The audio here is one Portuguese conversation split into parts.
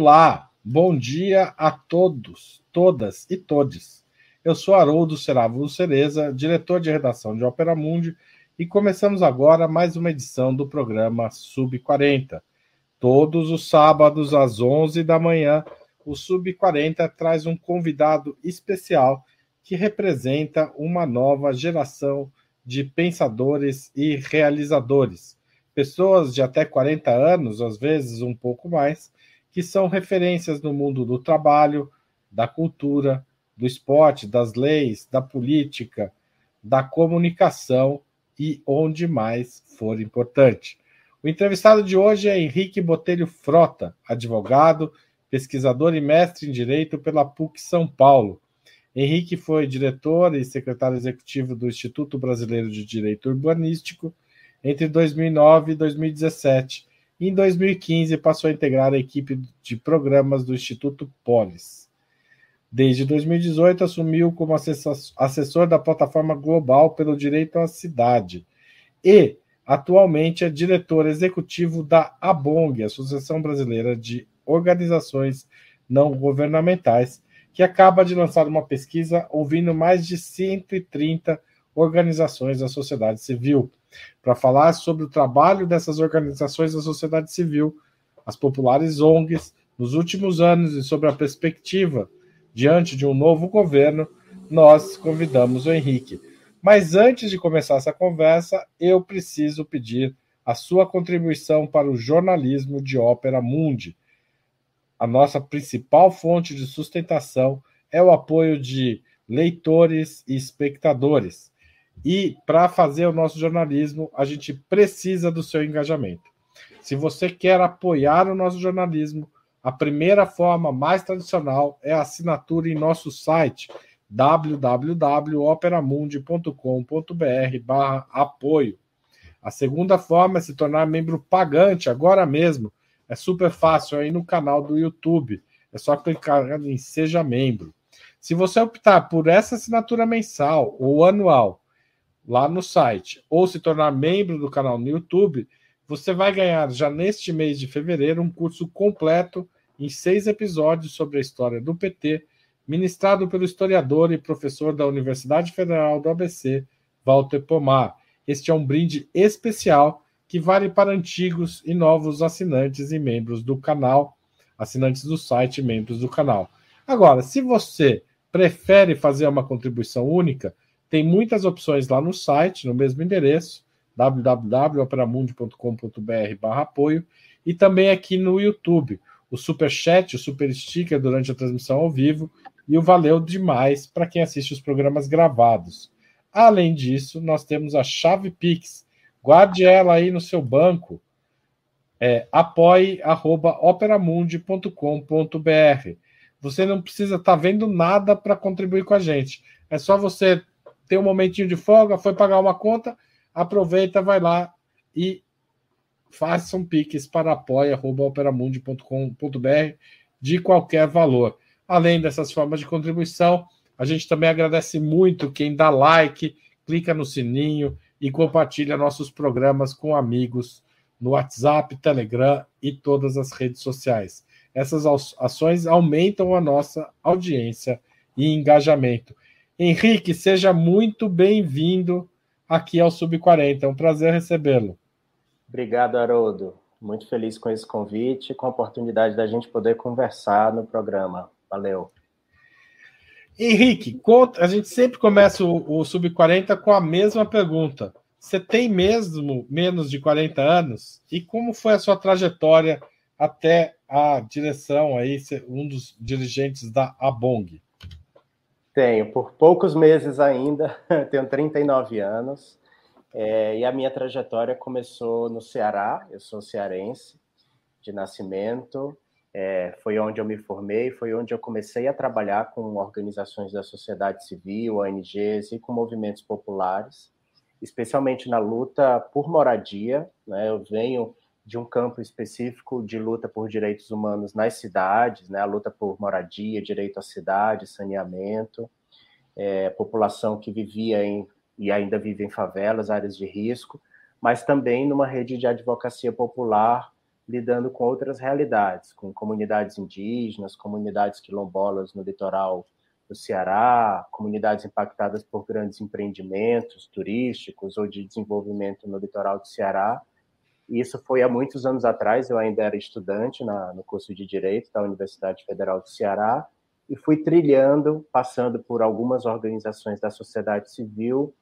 Olá, bom dia a todos, todas e todes. Eu sou Haroldo Seravo Cereza, diretor de redação de Ópera Mundi, e começamos agora mais uma edição do programa Sub 40. Todos os sábados às 11 da manhã, o Sub 40 traz um convidado especial que representa uma nova geração de pensadores e realizadores pessoas de até 40 anos, às vezes um pouco mais, que são referências no mundo do trabalho, da cultura, do esporte, das leis, da política, da comunicação e onde mais for importante. O entrevistado de hoje é Henrique Botelho Frota, advogado, pesquisador e mestre em Direito pela PUC São Paulo. Henrique foi diretor e secretário executivo do Instituto Brasileiro de Direito Urbanístico entre 2009 e 2017. Em 2015 passou a integrar a equipe de programas do Instituto Polis. Desde 2018 assumiu como assessor da plataforma global pelo direito à cidade e atualmente é diretor executivo da ABONG, Associação Brasileira de Organizações Não Governamentais, que acaba de lançar uma pesquisa ouvindo mais de 130 organizações da sociedade civil para falar sobre o trabalho dessas organizações da sociedade civil, as populares ONGs, nos últimos anos e sobre a perspectiva diante de um novo governo, nós convidamos o Henrique. Mas antes de começar essa conversa, eu preciso pedir a sua contribuição para o jornalismo de Ópera Mundi. A nossa principal fonte de sustentação é o apoio de leitores e espectadores. E para fazer o nosso jornalismo, a gente precisa do seu engajamento. Se você quer apoiar o nosso jornalismo, a primeira forma mais tradicional é a assinatura em nosso site www.operamundi.com.br/apoio. A segunda forma é se tornar membro pagante agora mesmo. É super fácil aí no canal do YouTube. É só clicar em Seja Membro. Se você optar por essa assinatura mensal ou anual, lá no site ou se tornar membro do canal no YouTube, você vai ganhar já neste mês de fevereiro um curso completo em seis episódios sobre a história do PT, ministrado pelo historiador e professor da Universidade Federal do ABC, Walter Pomar. Este é um brinde especial que vale para antigos e novos assinantes e membros do canal, assinantes do site e membros do canal. Agora, se você prefere fazer uma contribuição única, tem muitas opções lá no site, no mesmo endereço, www.operamundi.com.br apoio, e também aqui no YouTube, o Super Chat, o Super Sticker durante a transmissão ao vivo, e o Valeu Demais para quem assiste os programas gravados. Além disso, nós temos a chave Pix. Guarde ela aí no seu banco. É apoie.operamundi.com.br. Você não precisa estar tá vendo nada para contribuir com a gente. É só você tem um momentinho de folga, foi pagar uma conta, aproveita, vai lá e faça um piques para apoia.operamundi.com.br de qualquer valor. Além dessas formas de contribuição, a gente também agradece muito quem dá like, clica no sininho e compartilha nossos programas com amigos no WhatsApp, Telegram e todas as redes sociais. Essas ações aumentam a nossa audiência e engajamento. Henrique, seja muito bem-vindo aqui ao Sub40. É um prazer recebê-lo. Obrigado, Haroldo. Muito feliz com esse convite, com a oportunidade da gente poder conversar no programa. Valeu. Henrique, a gente sempre começa o, o Sub40 com a mesma pergunta. Você tem mesmo menos de 40 anos? E como foi a sua trajetória até a direção aí, um dos dirigentes da Abong? Tenho, por poucos meses ainda, tenho 39 anos, é, e a minha trajetória começou no Ceará, eu sou cearense de nascimento, é, foi onde eu me formei, foi onde eu comecei a trabalhar com organizações da sociedade civil, ONGs e com movimentos populares, especialmente na luta por moradia. Né? Eu venho de um campo específico de luta por direitos humanos nas cidades, né? a luta por moradia, direito à cidade, saneamento, é, população que vivia em, e ainda vive em favelas, áreas de risco, mas também numa rede de advocacia popular lidando com outras realidades, com comunidades indígenas, comunidades quilombolas no litoral do Ceará, comunidades impactadas por grandes empreendimentos turísticos ou de desenvolvimento no litoral do Ceará. E isso foi há muitos anos atrás, eu ainda era estudante na, no curso de Direito da Universidade Federal do Ceará, e fui trilhando, passando por algumas organizações da sociedade civil,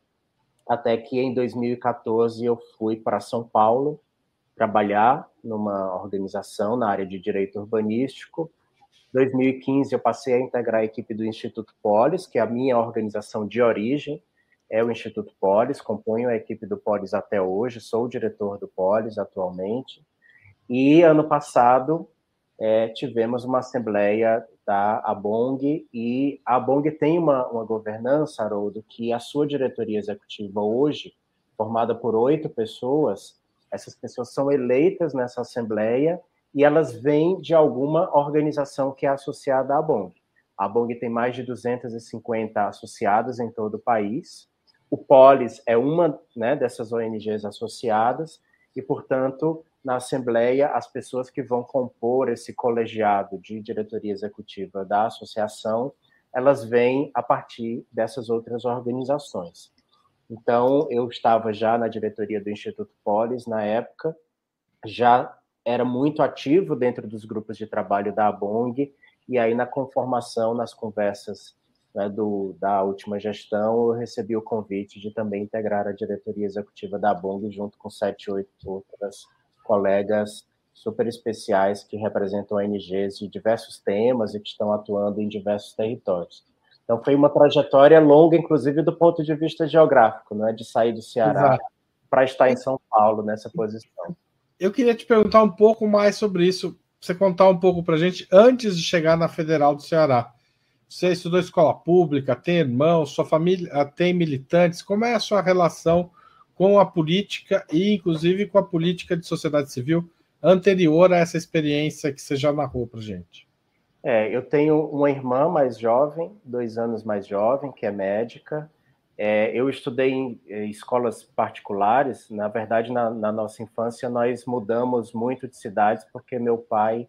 até que em 2014 eu fui para São Paulo trabalhar numa organização na área de direito urbanístico. Em 2015 eu passei a integrar a equipe do Instituto Polis, que é a minha organização de origem, é o Instituto Polis, componho a equipe do Polis até hoje, sou o diretor do Polis atualmente. E ano passado é, tivemos uma assembleia da ABONG, e a ABONG tem uma, uma governança, Haroldo, que a sua diretoria executiva hoje, formada por oito pessoas, essas pessoas são eleitas nessa assembleia e elas vêm de alguma organização que é associada à ABONG. A ABONG tem mais de 250 associados em todo o país. O Polis é uma né, dessas ONGs associadas e, portanto, na Assembleia, as pessoas que vão compor esse colegiado de diretoria executiva da associação, elas vêm a partir dessas outras organizações. Então, eu estava já na diretoria do Instituto Polis na época, já era muito ativo dentro dos grupos de trabalho da ABONG, e aí na conformação, nas conversas né, do, da última gestão, eu recebi o convite de também integrar a diretoria executiva da ABONG junto com sete, oito outras colegas super especiais que representam ONGs de diversos temas e que estão atuando em diversos territórios. Então, foi uma trajetória longa, inclusive do ponto de vista geográfico, né, de sair do Ceará para estar em São Paulo nessa posição. Eu queria te perguntar um pouco mais sobre isso, você contar um pouco para a gente, antes de chegar na Federal do Ceará. Você estudou escola pública, tem irmãos, sua família tem militantes, como é a sua relação com a política e, inclusive, com a política de sociedade civil anterior a essa experiência que você já narrou para gente? É, eu tenho uma irmã mais jovem, dois anos mais jovem, que é médica. É, eu estudei em, em, escolas particulares. Na verdade, na, na nossa infância, nós mudamos muito de cidades porque meu pai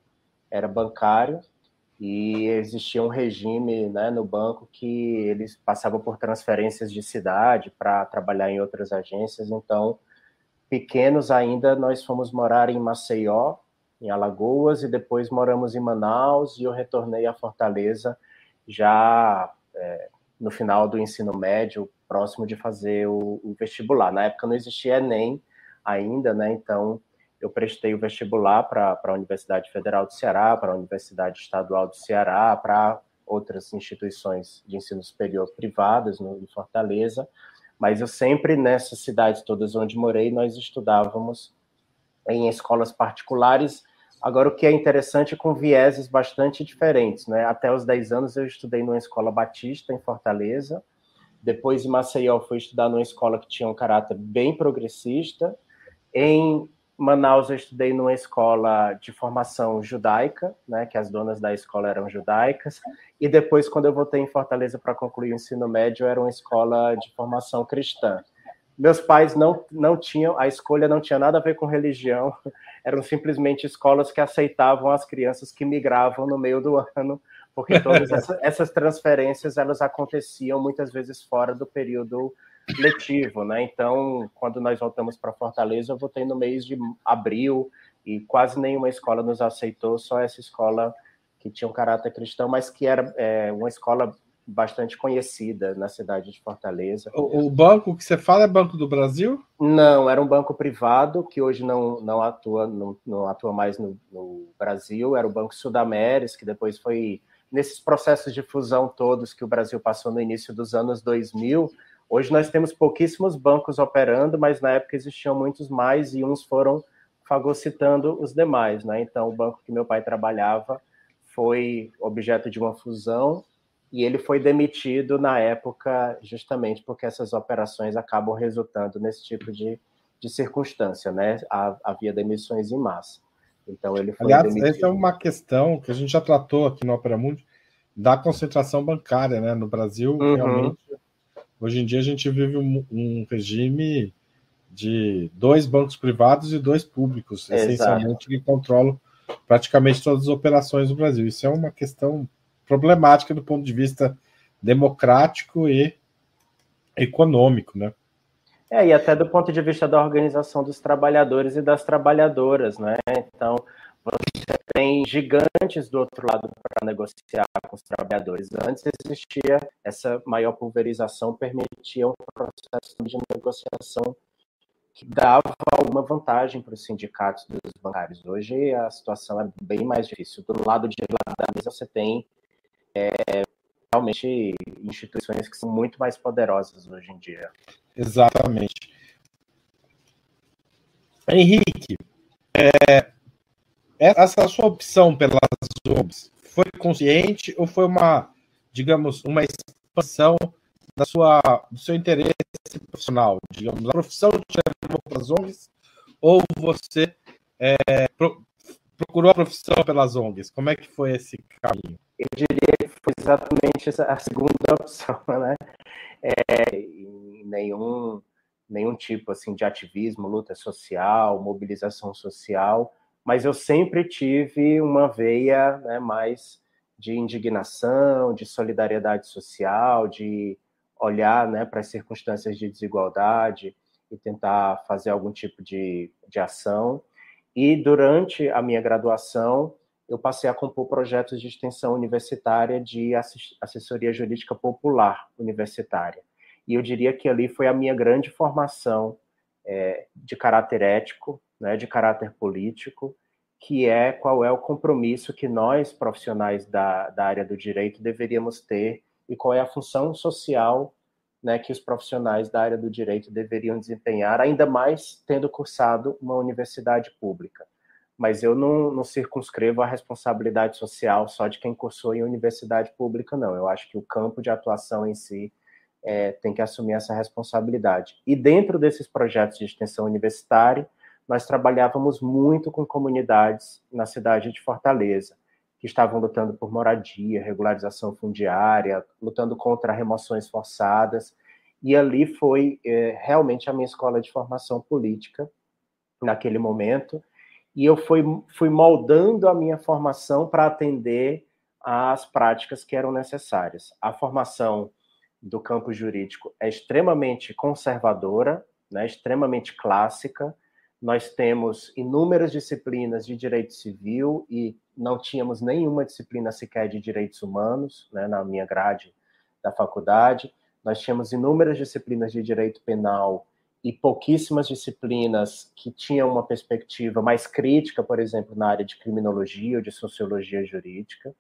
era bancário e existia um regime né, no banco que eles passavam por transferências de cidade para trabalhar em outras agências. Então, pequenos ainda, nós fomos morar em Maceió, em Alagoas, e depois moramos em Manaus, e eu retornei a Fortaleza já é, no final do ensino médio, próximo de fazer o, o vestibular. Na época não existia Enem ainda, né? Então eu prestei o vestibular para a Universidade Federal do Ceará, para a Universidade Estadual do Ceará, para outras instituições de ensino superior privadas no, em Fortaleza, mas eu sempre nessas cidades todas onde morei, nós estudávamos em escolas particulares. Agora, o que é interessante é com vieses bastante diferentes. Né? Até os 10 anos eu estudei numa escola batista em Fortaleza, depois em Maceió fui estudar numa escola que tinha um caráter bem progressista, em Manaus eu estudei numa escola de formação judaica, né, que as donas da escola eram judaicas, e depois, quando eu voltei em Fortaleza para concluir o ensino médio, era uma escola de formação cristã. Meus pais não, não tinham, a escolha não tinha nada a ver com religião, eram simplesmente escolas que aceitavam as crianças que migravam no meio do ano, porque todas essas transferências elas aconteciam muitas vezes fora do período letivo, né? Então, quando nós voltamos para Fortaleza, eu voltei no mês de abril e quase nenhuma escola nos aceitou, só essa escola que tinha um caráter cristão, mas que era é, uma escola bastante conhecida na cidade de Fortaleza. O, o, banco que você fala é Banco do Brasil? Não, era um banco privado que hoje não, não atua não, não atua mais no, no, Brasil. Era o Banco Sudameris, que depois foi nesses processos de fusão todos que o Brasil passou no início dos anos 2000. Hoje nós temos pouquíssimos bancos operando, mas na época existiam muitos mais e uns foram fagocitando os demais, né? Então o banco que meu pai trabalhava foi objeto de uma fusão e ele foi demitido na época justamente porque essas operações acabam resultando nesse tipo de, de circunstância, né? Havia demissões em massa. Então ele foi Aliás, demitido. essa é uma questão que a gente já tratou aqui no Opera Mundi da concentração bancária, né? No Brasil, uhum. realmente Hoje em dia a gente vive um, um regime de dois bancos privados e dois públicos, Exato. essencialmente, que controlam praticamente todas as operações do Brasil. Isso é uma questão problemática do ponto de vista democrático e econômico, né? É, e até do ponto de vista da organização dos trabalhadores e das trabalhadoras, né? Então, tem gigantes do outro lado para negociar com os trabalhadores. Antes existia essa maior pulverização, permitia um processo de negociação que dava alguma vantagem para os sindicatos dos bancários. Hoje a situação é bem mais difícil. Do lado de lá da mesa você tem é, realmente instituições que são muito mais poderosas hoje em dia. Exatamente. Henrique, é, essa sua opção pelas ONGs foi consciente ou foi uma, digamos, uma expansão da sua, do seu interesse profissional? Digamos, a profissão te levou para as ONGs ou você é, pro, procurou a profissão pelas ONGs? Como é que foi esse caminho? Eu diria que foi exatamente a segunda opção, né? É, nenhum, nenhum tipo assim de ativismo, luta social, mobilização social, mas eu sempre tive uma veia né, mais de indignação, de solidariedade social, de olhar né, para as circunstâncias de desigualdade e tentar fazer algum tipo de, de ação. E durante a minha graduação, eu passei a compor projetos de extensão universitária de assessoria jurídica popular universitária. E eu diria que ali foi a minha grande formação é, de caráter ético, né, de caráter político, que é qual é o compromisso que nós, profissionais da, da área do direito, deveríamos ter e qual é a função social né, que os profissionais da área do direito deveriam desempenhar, ainda mais tendo cursado uma universidade pública. Mas eu não, não circunscrevo a responsabilidade social só de quem cursou em universidade pública, não. Eu acho que o campo de atuação em si é, tem que assumir essa responsabilidade. E dentro desses projetos de extensão universitária, nós trabalhávamos muito com comunidades na cidade de Fortaleza, que estavam lutando por moradia, regularização fundiária, lutando contra remoções forçadas. E ali foi é, realmente a minha escola de formação política, naquele momento. E eu fui, fui moldando a minha formação para atender às práticas que eram necessárias. A formação do campo jurídico é extremamente conservadora, né, extremamente clássica, nós temos inúmeras disciplinas de direito civil e não tínhamos nenhuma disciplina sequer de direitos humanos né, na minha grade da faculdade. Nós tínhamos inúmeras disciplinas de direito penal e pouquíssimas disciplinas que tinham uma perspectiva mais crítica, por exemplo, na área de criminologia ou de sociologia jurídica.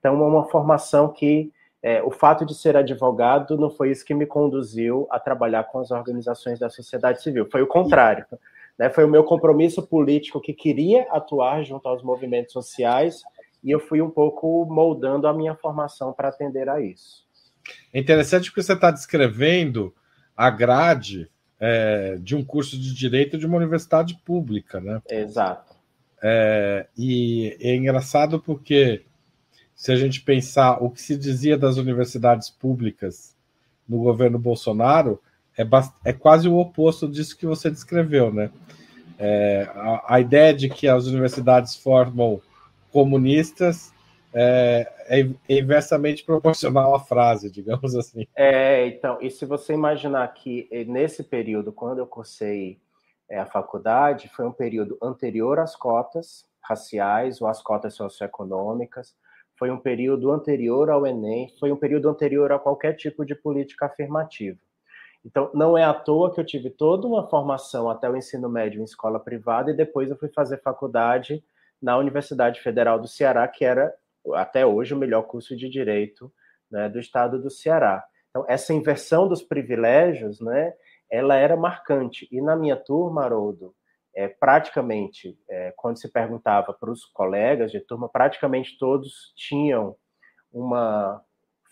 Então, é uma formação que é, o fato de ser advogado não foi isso que me conduziu a trabalhar com as organizações da sociedade civil, foi o contrário. Né? Foi o meu compromisso político que queria atuar junto aos movimentos sociais e eu fui um pouco moldando a minha formação para atender a isso. É interessante porque você está descrevendo a grade é, de um curso de direito de uma universidade pública, né? Exato. É, e é engraçado porque se a gente pensar o que se dizia das universidades públicas no governo Bolsonaro, é, é quase o oposto disso que você descreveu, né? É, a, a, ideia de que as universidades formam comunistas é, é, inversamente proporcional à frase, digamos assim. É, então, e se você imaginar que eh, nesse período, quando eu cursei é, a faculdade, foi um período anterior às cotas raciais ou às cotas socioeconômicas, foi um período anterior ao Enem, foi um período anterior a qualquer tipo de política afirmativa. Então, não é à toa que eu tive toda uma formação até o ensino médio em escola privada e depois eu fui fazer faculdade na Universidade Federal do Ceará, que era até hoje o melhor curso de direito né, do estado do Ceará. Então, essa inversão dos privilégios, né, ela era marcante. E na minha turma, Haroldo, é, praticamente, é, quando se perguntava para os colegas de turma, praticamente todos tinham uma,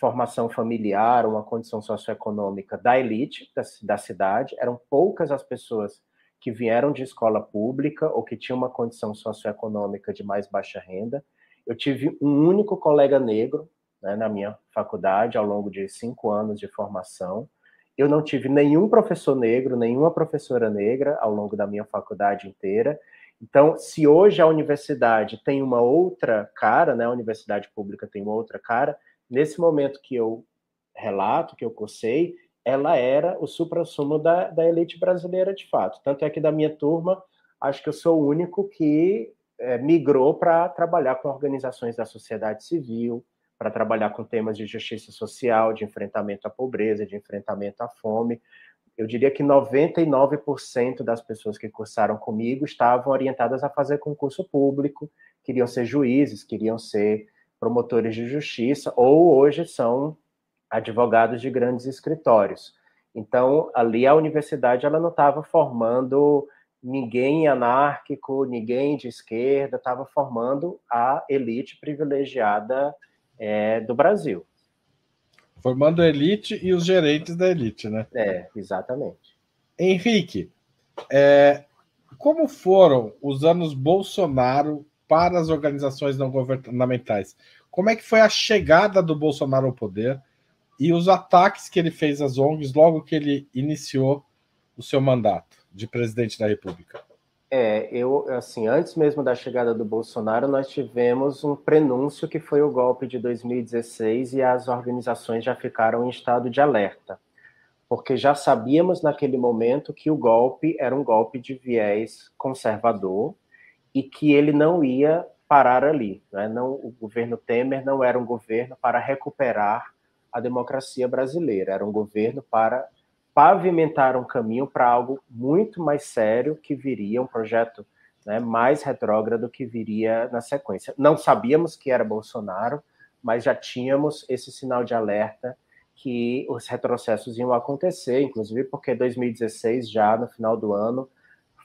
formação familiar, uma condição socioeconômica da elite da, da cidade. Eram poucas as pessoas que vieram de escola pública ou que tinham uma condição socioeconômica de mais baixa renda. Eu tive um único colega negro né, na minha faculdade ao longo de cinco anos de formação. Eu não tive nenhum professor negro, nenhuma professora negra ao longo da minha faculdade inteira. Então, se hoje a universidade tem uma outra cara, né, a universidade pública tem uma outra cara, nesse momento que eu relato, que eu cursei, ela era o supra-sumo da, da elite brasileira de fato. Tanto é que da minha turma, acho que eu sou o único que é, migrou para trabalhar com organizações da sociedade civil, para trabalhar com temas de justiça social, de enfrentamento à pobreza, de enfrentamento à fome. Eu diria que 99% das pessoas que cursaram comigo estavam orientadas a fazer concurso público, queriam ser juízes, queriam ser promotores de justiça, ou hoje são advogados de grandes escritórios. Então, ali a universidade ela não estava formando ninguém anárquico, ninguém de esquerda, estava formando a elite privilegiada é, do Brasil. Formando a elite e os gerentes da elite, né? É, exatamente. Henrique, é, como foram os anos Bolsonaro para as organizações não governamentais? Como é que foi a chegada do Bolsonaro ao poder? e os ataques que ele fez às ONGs logo que ele iniciou o seu mandato de presidente da República? É, eu, assim, antes mesmo da chegada do Bolsonaro, nós tivemos um prenúncio que foi o golpe de 2016 e as organizações já ficaram em estado de alerta, porque já sabíamos naquele momento que o golpe era um golpe de viés conservador e que ele não ia parar ali. Né? Não, o governo Temer não era um governo para recuperar a democracia brasileira. Era um governo para pavimentar um caminho para algo muito mais sério que viria, um projeto né, mais retrógrado que viria na sequência. Não sabíamos que era Bolsonaro, mas já tínhamos esse sinal de alerta que os retrocessos iam acontecer, inclusive porque 2016, já no final do ano,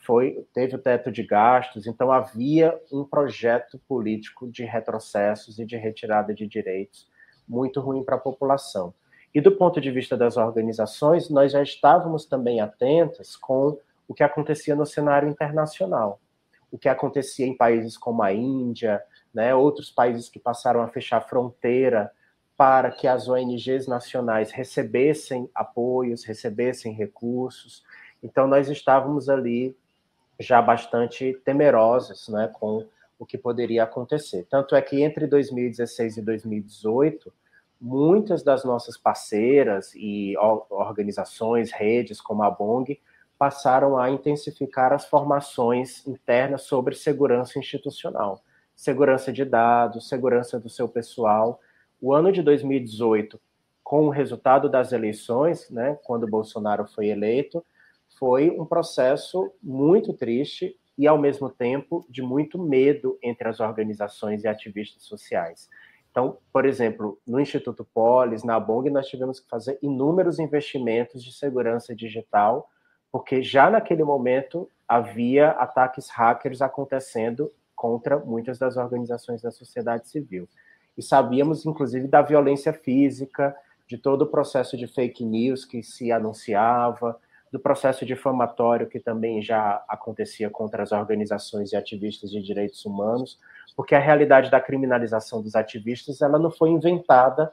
foi teve o teto de gastos, então havia um projeto político de retrocessos e de retirada de direitos muito ruim para a população. E do ponto de vista das organizações, nós já estávamos também atentas com o que acontecia no cenário internacional, o que acontecia em países como a Índia, né, outros países que passaram a fechar fronteira para que as ONGs nacionais recebessem apoios, recebessem recursos. Então, nós estávamos ali já bastante temerosos né, com o que poderia acontecer. Tanto é que entre 2016 e 2018, muitas das nossas parceiras e organizações, redes como a Bong, passaram a intensificar as formações internas sobre segurança institucional, segurança de dados, segurança do seu pessoal. O ano de 2018, com o resultado das eleições, né, quando Bolsonaro foi eleito, foi um processo muito triste e, ao mesmo tempo, de muito medo entre as organizações e ativistas sociais. Então, por exemplo, no Instituto Polis, na Bong, nós tivemos que fazer inúmeros investimentos de segurança digital, porque já naquele momento havia ataques hackers acontecendo contra muitas das organizações da sociedade civil. E sabíamos, inclusive, da violência física, de todo o processo de fake news que se anunciava, do processo difamatório que também já acontecia contra as organizações e ativistas de direitos humanos, porque a realidade da criminalização dos ativistas ela não foi inventada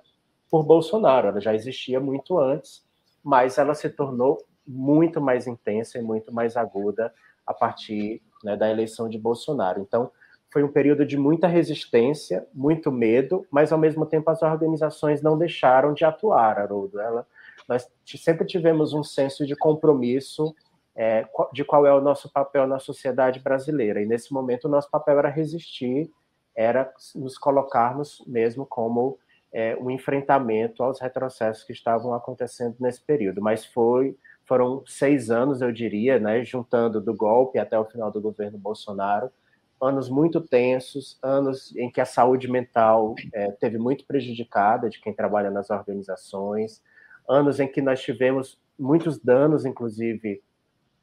por Bolsonaro, ela já existia muito antes, mas ela se tornou muito mais intensa e muito mais aguda a partir né, da eleição de Bolsonaro. Então, foi um período de muita resistência, muito medo, mas ao mesmo tempo as organizações não deixaram de atuar, Haroldo. Ela, nós sempre tivemos um senso de compromisso é, de qual é o nosso papel na sociedade brasileira. E nesse momento o nosso papel era resistir, era nos colocarmos mesmo como é, um enfrentamento aos retrocessos que estavam acontecendo nesse período. Mas foi, foram seis anos, eu diria, né, juntando do golpe até o final do governo Bolsonaro, anos muito tensos, anos em que a saúde mental é, teve muito prejudicada de quem trabalha nas organizações, anos em que nós tivemos muitos danos, inclusive,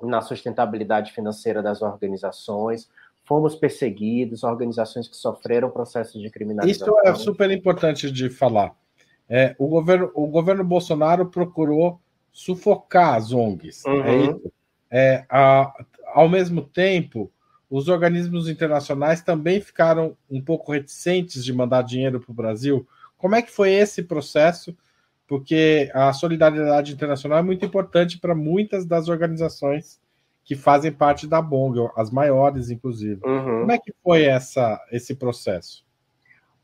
na sustentabilidade financeira das organizações, fomos perseguidos, organizações que sofreram processos de criminalização. Isso é super importante de falar. É, o, governo, o governo Bolsonaro procurou sufocar as ONGs. É uhum. É, a, ao mesmo tempo, os organismos internacionais também ficaram um pouco reticentes de mandar dinheiro para o Brasil. Como é que foi esse processo? Porque a solidariedade internacional é muito importante para muitas das organizações que fazem parte da BONG, as maiores, inclusive. Uhum. Como é que foi essa, esse processo?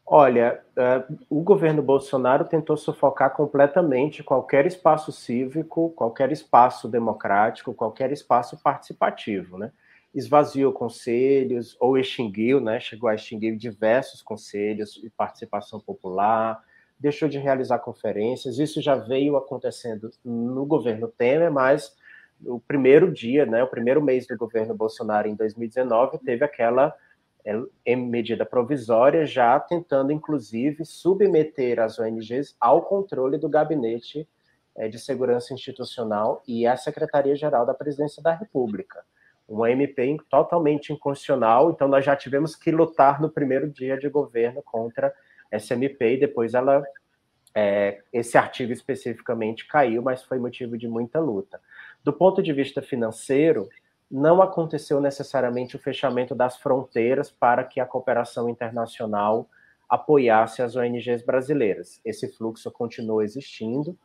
Olha, uh, o governo Bolsonaro tentou sufocar completamente qualquer espaço cívico, qualquer espaço democrático, qualquer espaço participativo, né? Esvaziou conselhos ou extinguiu, né? Chegou a extinguir diversos conselhos de participação popular, deixou de realizar conferências. Isso já veio acontecendo no governo Temer, mas o primeiro dia, né, o primeiro mês do governo Bolsonaro em 2019 teve aquela é, medida provisória já tentando inclusive submeter as ONGs ao controle do gabinete é, de segurança institucional e a Secretaria-Geral da Presidência da República. Uma MP totalmente inconstitucional, então nós já tivemos que lutar no primeiro dia de governo contra SMP e depois ela é, esse artigo especificamente caiu, mas foi motivo de muita luta. Do ponto de vista financeiro, não aconteceu necessariamente o fechamento das fronteiras para que a cooperação internacional apoiasse as ONGs brasileiras. Esse fluxo continuou existindo.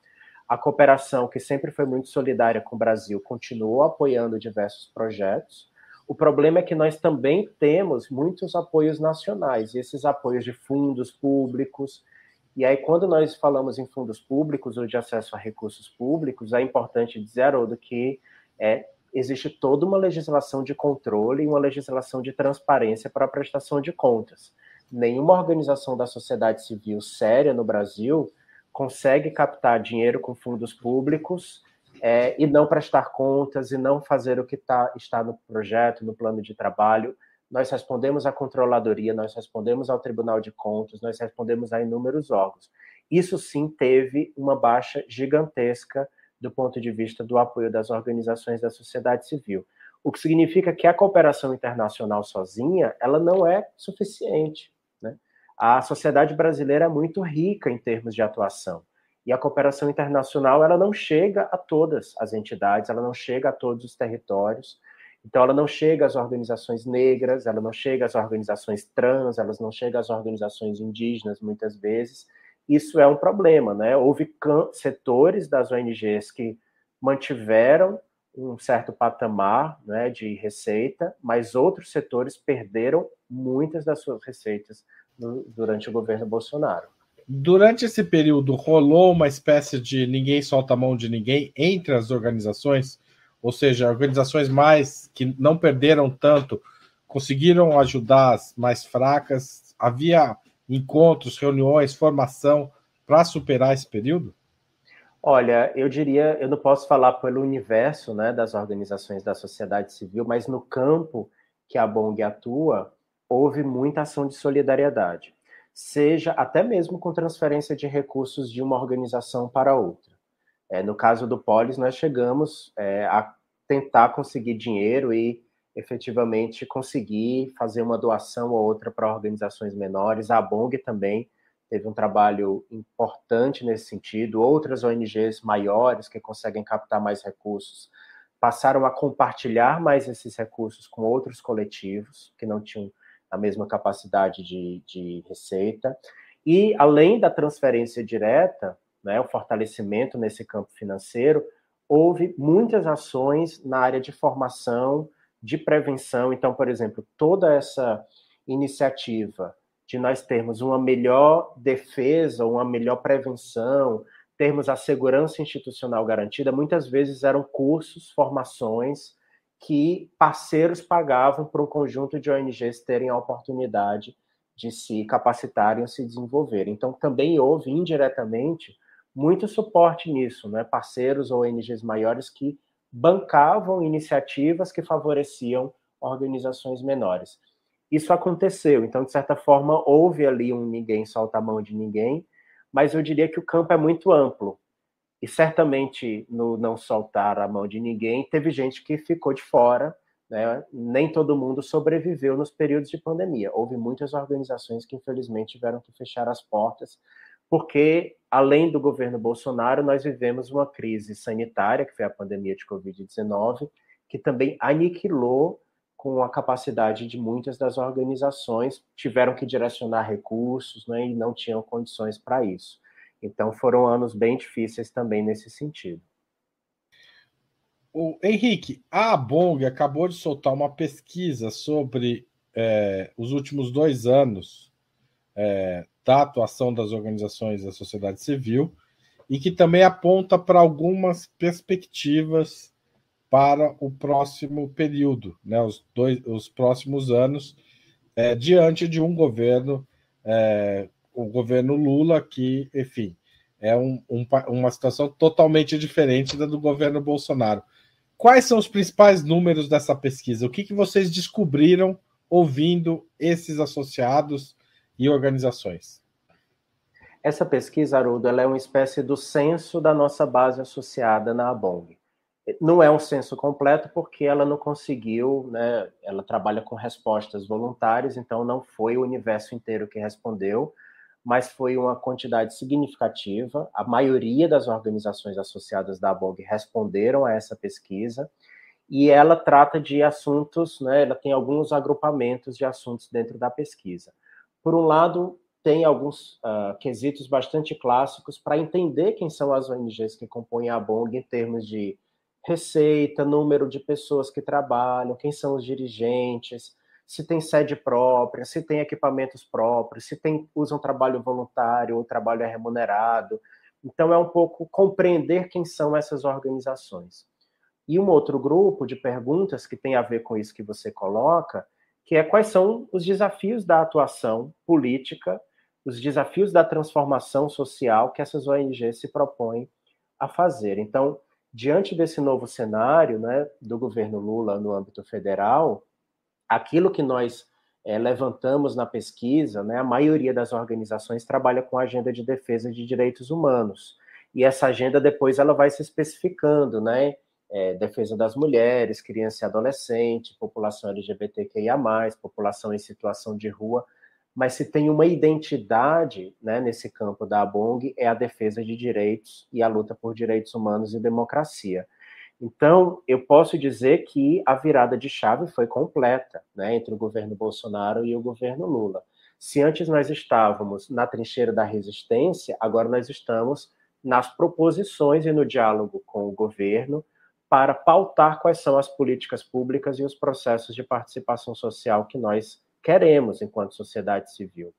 A cooperação, que sempre foi muito solidária com o Brasil, continuou apoiando diversos projetos. O problema é que nós também temos muitos apoios nacionais, esses apoios de fundos públicos. E aí, quando nós falamos em fundos públicos ou de acesso a recursos públicos, é importante dizer, Haroldo, que é, existe toda uma legislação de controle e uma legislação de transparência para a prestação de contas. Nenhuma organização da sociedade civil séria no Brasil consegue captar dinheiro com fundos públicos é, e não prestar contas e não fazer o que tá, está no projeto, no plano de trabalho. Nós respondemos à controladoria, nós respondemos ao Tribunal de Contas, nós respondemos a inúmeros órgãos. Isso sim teve uma baixa gigantesca do ponto de vista do apoio das organizações da sociedade civil. O que significa que a cooperação internacional sozinha, ela não é suficiente. Né? A sociedade brasileira é muito rica em termos de atuação. E a cooperação internacional ela não chega a todas as entidades, ela não chega a todos os territórios. Então, ela não chega às organizações negras, ela não chega às organizações trans, elas não chegam às organizações indígenas, muitas vezes. Isso é um problema, né? Houve setores das ONGs que mantiveram um certo patamar né, de receita, mas outros setores perderam muitas das suas receitas durante o governo Bolsonaro. Durante esse período, rolou uma espécie de ninguém solta a mão de ninguém entre as organizações, ou seja, organizações mais que não perderam tanto conseguiram ajudar as mais fracas. Havia encontros, reuniões, formação para superar esse período? Olha, eu diria, eu não posso falar pelo universo né, das organizações da sociedade civil, mas no campo que a Bong atua, houve muita ação de solidariedade seja até mesmo com transferência de recursos de uma organização para outra. É, no caso do Polis, nós chegamos é, a tentar conseguir dinheiro e efetivamente conseguir fazer uma doação ou outra para organizações menores. A Bong também teve um trabalho importante nesse sentido. Outras ONGs maiores que conseguem captar mais recursos passaram a compartilhar mais esses recursos com outros coletivos que não tinham a mesma capacidade de, de receita. E, além da transferência direta, né, o fortalecimento nesse campo financeiro, houve muitas ações na área de formação, de prevenção. Então, por exemplo, toda essa iniciativa de nós termos uma melhor defesa, uma melhor prevenção, termos a segurança institucional garantida, muitas vezes eram cursos, formações que parceiros pagavam para um conjunto de ONGs terem a oportunidade de se capacitarem ou se desenvolverem. Então, também houve indiretamente muito suporte nisso, né? parceiros ou ONGs maiores que bancavam iniciativas que favoreciam organizações menores. Isso aconteceu, então, de certa forma, houve ali um ninguém solta a mão de ninguém, mas eu diria que o campo é muito amplo e certamente no não soltar a mão de ninguém, teve gente que ficou de fora, né? nem todo mundo sobreviveu nos períodos de pandemia. Houve muitas organizações que, infelizmente, tiveram que fechar as portas, porque, além do governo Bolsonaro, nós vivemos uma crise sanitária, que foi a pandemia de Covid-19, que também aniquilou com a capacidade de muitas das organizações, tiveram que direcionar recursos né, e não tinham condições para isso. Então foram anos bem difíceis também nesse sentido. O Henrique, a Bong acabou de soltar uma pesquisa sobre é, os últimos dois anos é, da atuação das organizações da sociedade civil e que também aponta para algumas perspectivas para o próximo período, né, os, dois, os próximos anos, é, diante de um governo, é, o governo Lula, que, enfim, é um, um, uma situação totalmente diferente da do governo Bolsonaro. Quais são os principais números dessa pesquisa? O que, que vocês descobriram ouvindo esses associados e organizações? Essa pesquisa, Haroldo, ela é uma espécie do censo da nossa base associada na ABONG. Não é um censo completo porque ela não conseguiu, né? Ela trabalha com respostas voluntárias, então não foi o universo inteiro que respondeu, mas foi uma quantidade significativa. A maioria das organizações associadas da ABOG responderam a essa pesquisa e ela trata de assuntos, né? Ela tem alguns agrupamentos de assuntos dentro da pesquisa. Por um lado, tem alguns uh, quesitos bastante clássicos para entender quem são as ONGs que compõem a ABOG em termos de receita, número de pessoas que trabalham, quem são os dirigentes, se tem sede própria, se tem equipamentos próprios, se tem usam trabalho voluntário ou trabalho é remunerado. Então é um pouco compreender quem são essas organizações. E um outro grupo de perguntas que tem a ver com isso que você coloca, que é quais são os desafios da atuação política, os desafios da transformação social que essas ONGs se propõem a fazer. Então, diante desse novo cenário né, do governo Lula no âmbito federal, aquilo que nós é, levantamos na pesquisa, né, a maioria das organizações trabalha com a agenda de defesa de direitos humanos. E essa agenda depois ela vai se especificando, né? É, defesa das mulheres, criança e adolescente, população LGBTQIA+, população em situação de rua, mas se tem uma identidade né, nesse campo da ABONG, é a defesa de direitos e a luta por direitos humanos e democracia. Então, eu posso dizer que a virada de chave foi completa né, entre o governo Bolsonaro e o governo Lula. Se antes nós estávamos na trincheira da resistência, agora nós estamos nas proposições e no diálogo com o governo para pautar quais são as políticas públicas e os processos de participação social que nós queremos enquanto sociedade civil.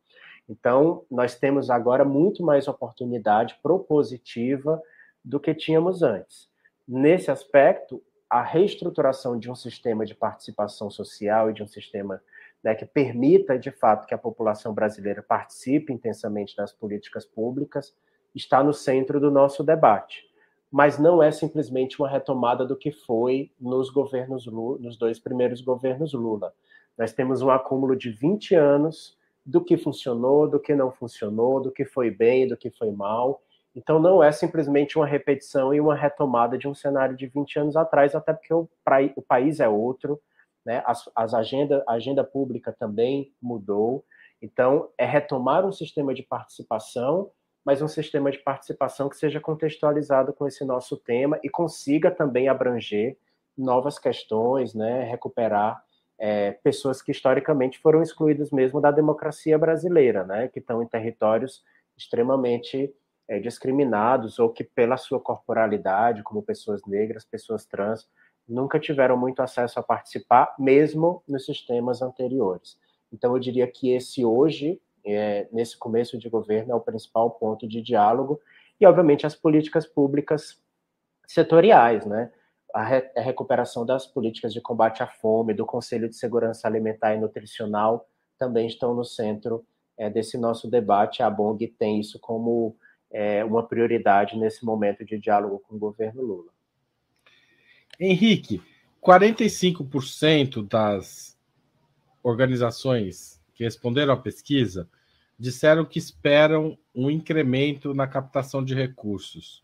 Então, nós temos agora muito mais oportunidade propositiva do que tínhamos antes. Nesse aspecto, a reestruturação de um sistema de participação social e de um sistema né, que permita, de fato, que a população brasileira participe intensamente das políticas públicas está no centro do nosso debate. Mas não é simplesmente uma retomada do que foi nos governos Lula, nos dois primeiros governos Lula. Nós temos um acúmulo de 20 anos do que funcionou, do que não funcionou, do que foi bem, do que foi mal. Então não é simplesmente uma repetição e uma retomada de um cenário de 20 anos atrás, até porque o, o país é outro, né? As, as agenda, a agenda pública também mudou. Então é retomar um sistema de participação, mas um sistema de participação que seja contextualizado com esse nosso tema e consiga também abranger novas questões, né? Recuperar é, pessoas que historicamente foram excluídas mesmo da democracia brasileira, né, que estão em territórios extremamente é, discriminados ou que pela sua corporalidade, como pessoas negras, pessoas trans, nunca tiveram muito acesso a participar, mesmo nos sistemas anteriores. Então, eu diria que esse hoje, é, nesse começo de governo, é o principal ponto de diálogo e, obviamente, as políticas públicas setoriais, né? a, re, a recuperação das políticas de combate à fome, do Conselho de Segurança Alimentar e Nutricional, também estão no centro é, desse nosso debate. A BONG tem isso como é, uma prioridade nesse momento de diálogo com o governo Lula. Henrique, 45% das organizações que responderam à pesquisa disseram que esperam um incremento na captação de recursos.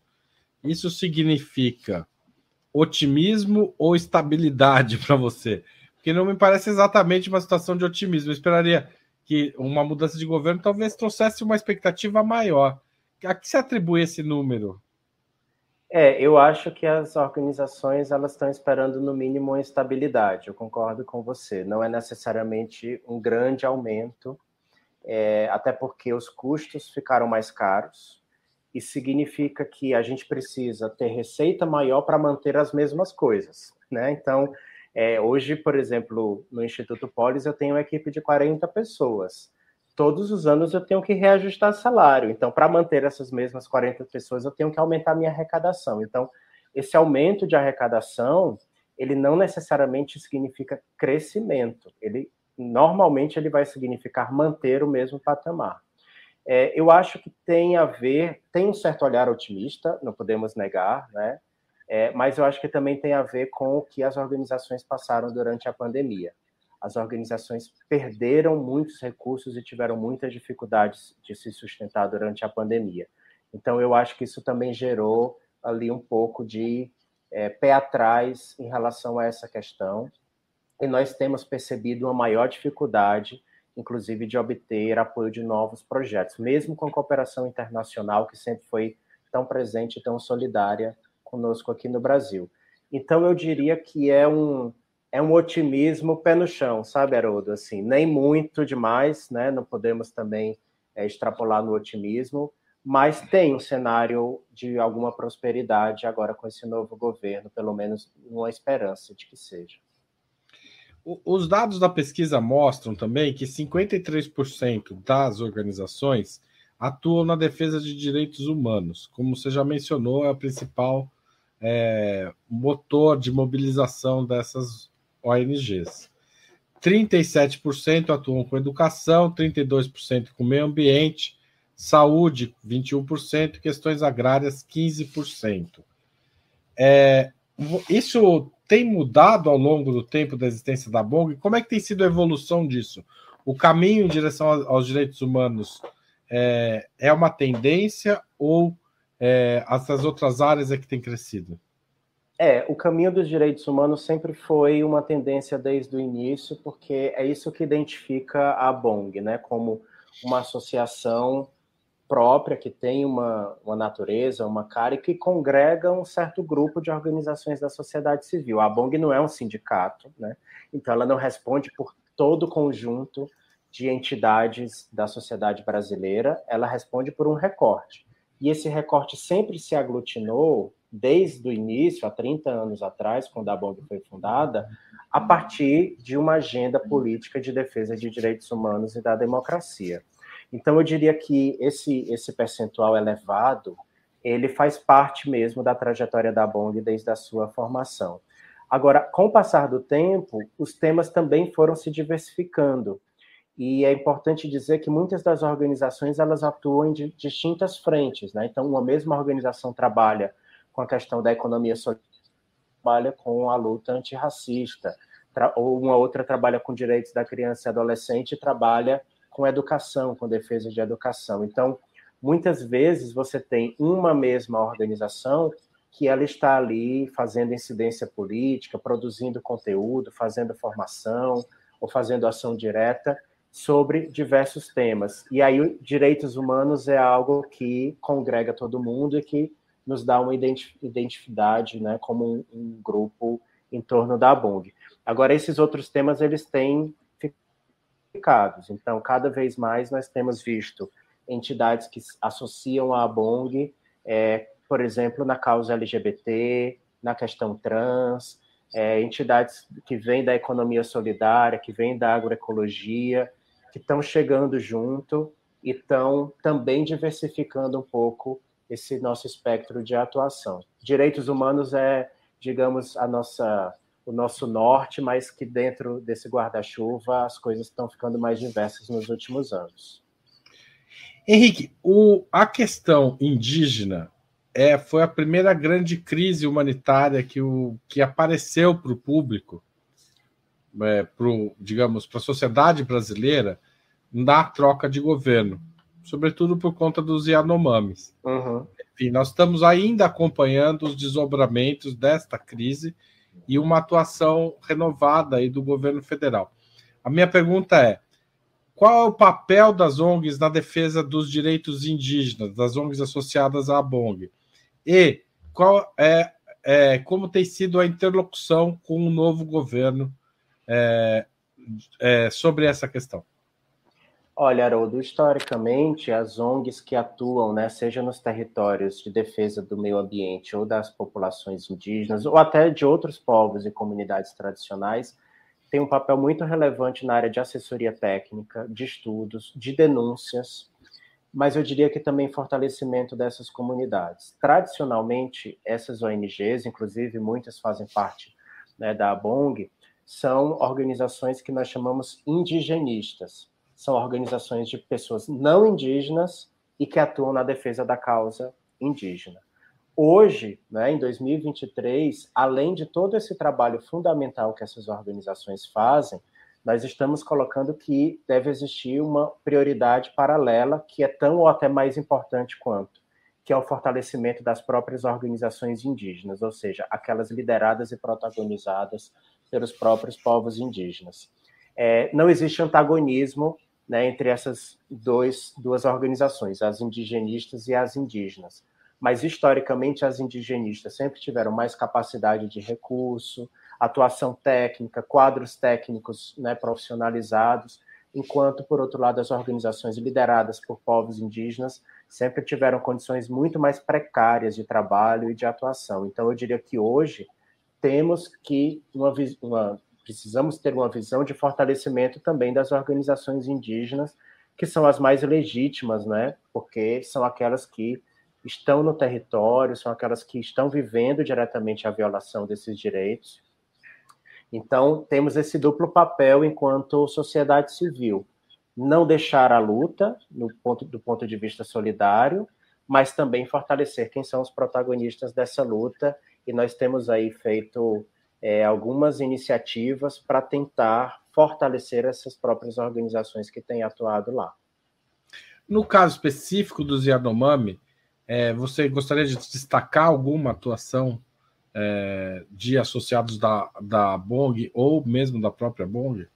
Isso significa otimismo ou estabilidade para você? Porque não me parece exatamente uma situação de otimismo. Eu esperaria que uma mudança de governo talvez trouxesse uma expectativa maior. A que se atribui esse número? É, eu acho que as organizações elas estão esperando no mínimo uma estabilidade. Eu concordo com você. Não é necessariamente um grande aumento, é, até porque os custos ficaram mais caros isso significa que a gente precisa ter receita maior para manter as mesmas coisas, né? Então, é, hoje, por exemplo, no Instituto Polis, eu tenho uma equipe de 40 pessoas. Todos os anos eu tenho que reajustar salário. Então, para manter essas mesmas 40 pessoas, eu tenho que aumentar minha arrecadação. Então, esse aumento de arrecadação, ele não necessariamente significa crescimento. Ele normalmente ele vai significar manter o mesmo patamar. É, eu acho que tem a ver, tem um certo olhar otimista, não podemos negar, né? É, mas eu acho que também tem a ver com o que as organizações passaram durante a pandemia. As organizações perderam muitos recursos e tiveram muitas dificuldades de se sustentar durante a pandemia. Então, eu acho que isso também gerou ali um pouco de é, pé atrás em relação a essa questão. E nós temos percebido uma maior dificuldade inclusive de obter apoio de novos projetos, mesmo com a cooperação internacional que sempre foi tão presente e tão solidária conosco aqui no Brasil. Então eu diria que é um é um otimismo pé no chão, sabe, Haroldo? Assim, nem muito demais, né? Não podemos também é, extrapolar no otimismo, mas tem um cenário de alguma prosperidade agora com esse novo governo, pelo menos uma esperança de que seja. Os dados da pesquisa mostram também que 53% das organizações atuam na defesa de direitos humanos. Como você já mencionou, é o principal é, motor de mobilização dessas ONGs. 37% atuam com educação, 32% com meio ambiente, saúde, 21%, questões agrárias, 15%. É, isso tem mudado ao longo do tempo da existência da BONG? Como é que tem sido a evolução disso? O caminho em direção aos direitos humanos é, é uma tendência ou é, essas outras áreas é que tem crescido? É, o caminho dos direitos humanos sempre foi uma tendência desde o início, porque é isso que identifica a BONG, né, como uma associação própria, que tem uma, uma natureza, uma cara e que congrega um certo grupo de organizações da sociedade civil. A BONG não é um sindicato, né? então ela não responde por todo o conjunto de entidades da sociedade brasileira, ela responde por um recorte. E esse recorte sempre se aglutinou, desde o início, há 30 anos atrás, quando a BONG foi fundada, a partir de uma agenda política de defesa de direitos humanos e da democracia. Então, eu diria que esse, esse percentual elevado, ele faz parte mesmo da trajetória da Bong desde a sua formação. Agora, com o passar do tempo, os temas também foram se diversificando. E é importante dizer que muitas das organizações elas atuam em distintas frentes. Né? Então, uma mesma organização trabalha com a questão da economia social, trabalha com a luta antirracista, ou uma outra trabalha com direitos da criança e adolescente e trabalha com educação, com defesa de educação. Então, muitas vezes você tem uma mesma organização que ela está ali fazendo incidência política, produzindo conteúdo, fazendo formação ou fazendo ação direta sobre diversos temas. E aí, direitos humanos é algo que congrega todo mundo e que nos dá uma identidade, né, como um, um grupo em torno da BONG. Agora, esses outros temas, eles têm então, cada vez mais nós temos visto entidades que associam a BONG, é, por exemplo, na causa LGBT, na questão trans, é, entidades que vêm da economia solidária, que vêm da agroecologia, que estão chegando junto e estão também diversificando um pouco esse nosso espectro de atuação. Direitos humanos é, digamos, a nossa o nosso norte, mas que dentro desse guarda-chuva as coisas estão ficando mais diversas nos últimos anos. Henrique, o, a questão indígena é, foi a primeira grande crise humanitária que, o, que apareceu para o público, é, pro, digamos, para a sociedade brasileira, na troca de governo, sobretudo por conta dos Yanomamis. Uhum. Enfim, nós estamos ainda acompanhando os desdobramentos desta crise e uma atuação renovada aí do governo federal. A minha pergunta é: qual é o papel das ONGs na defesa dos direitos indígenas, das ONGs associadas à BONG? E qual é, é como tem sido a interlocução com o novo governo é, é, sobre essa questão? Olha, Haroldo, historicamente, as ONGs que atuam, né, seja nos territórios de defesa do meio ambiente ou das populações indígenas, ou até de outros povos e comunidades tradicionais, têm um papel muito relevante na área de assessoria técnica, de estudos, de denúncias, mas eu diria que também fortalecimento dessas comunidades. Tradicionalmente, essas ONGs, inclusive muitas fazem parte né, da ABONG, são organizações que nós chamamos indigenistas são organizações de pessoas não indígenas e que atuam na defesa da causa indígena. Hoje, né, em 2023, além de todo esse trabalho fundamental que essas organizações fazem, nós estamos colocando que deve existir uma prioridade paralela, que é tão ou até mais importante quanto, que é o fortalecimento das próprias organizações indígenas, ou seja, aquelas lideradas e protagonizadas pelos próprios povos indígenas. É, não existe antagonismo né, entre essas dois, duas organizações, as indigenistas e as indígenas. Mas, historicamente, as indigenistas sempre tiveram mais capacidade de recurso, atuação técnica, quadros técnicos né, profissionalizados, enquanto, por outro lado, as organizações lideradas por povos indígenas sempre tiveram condições muito mais precárias de trabalho e de atuação. Então, eu diria que hoje temos que uma, uma precisamos ter uma visão de fortalecimento também das organizações indígenas, que são as mais legítimas, né? Porque são aquelas que estão no território, são aquelas que estão vivendo diretamente a violação desses direitos. Então, temos esse duplo papel enquanto sociedade civil. Não deixar a luta ponto, do ponto de vista solidário, mas também fortalecer quem são os protagonistas dessa luta. E nós temos aí feito é, algumas iniciativas para tentar fortalecer essas próprias organizações que têm atuado lá. No caso específico dos Yanomami, é, você gostaria de destacar alguma atuação é, de associados da, da Bong ou mesmo da própria Bong?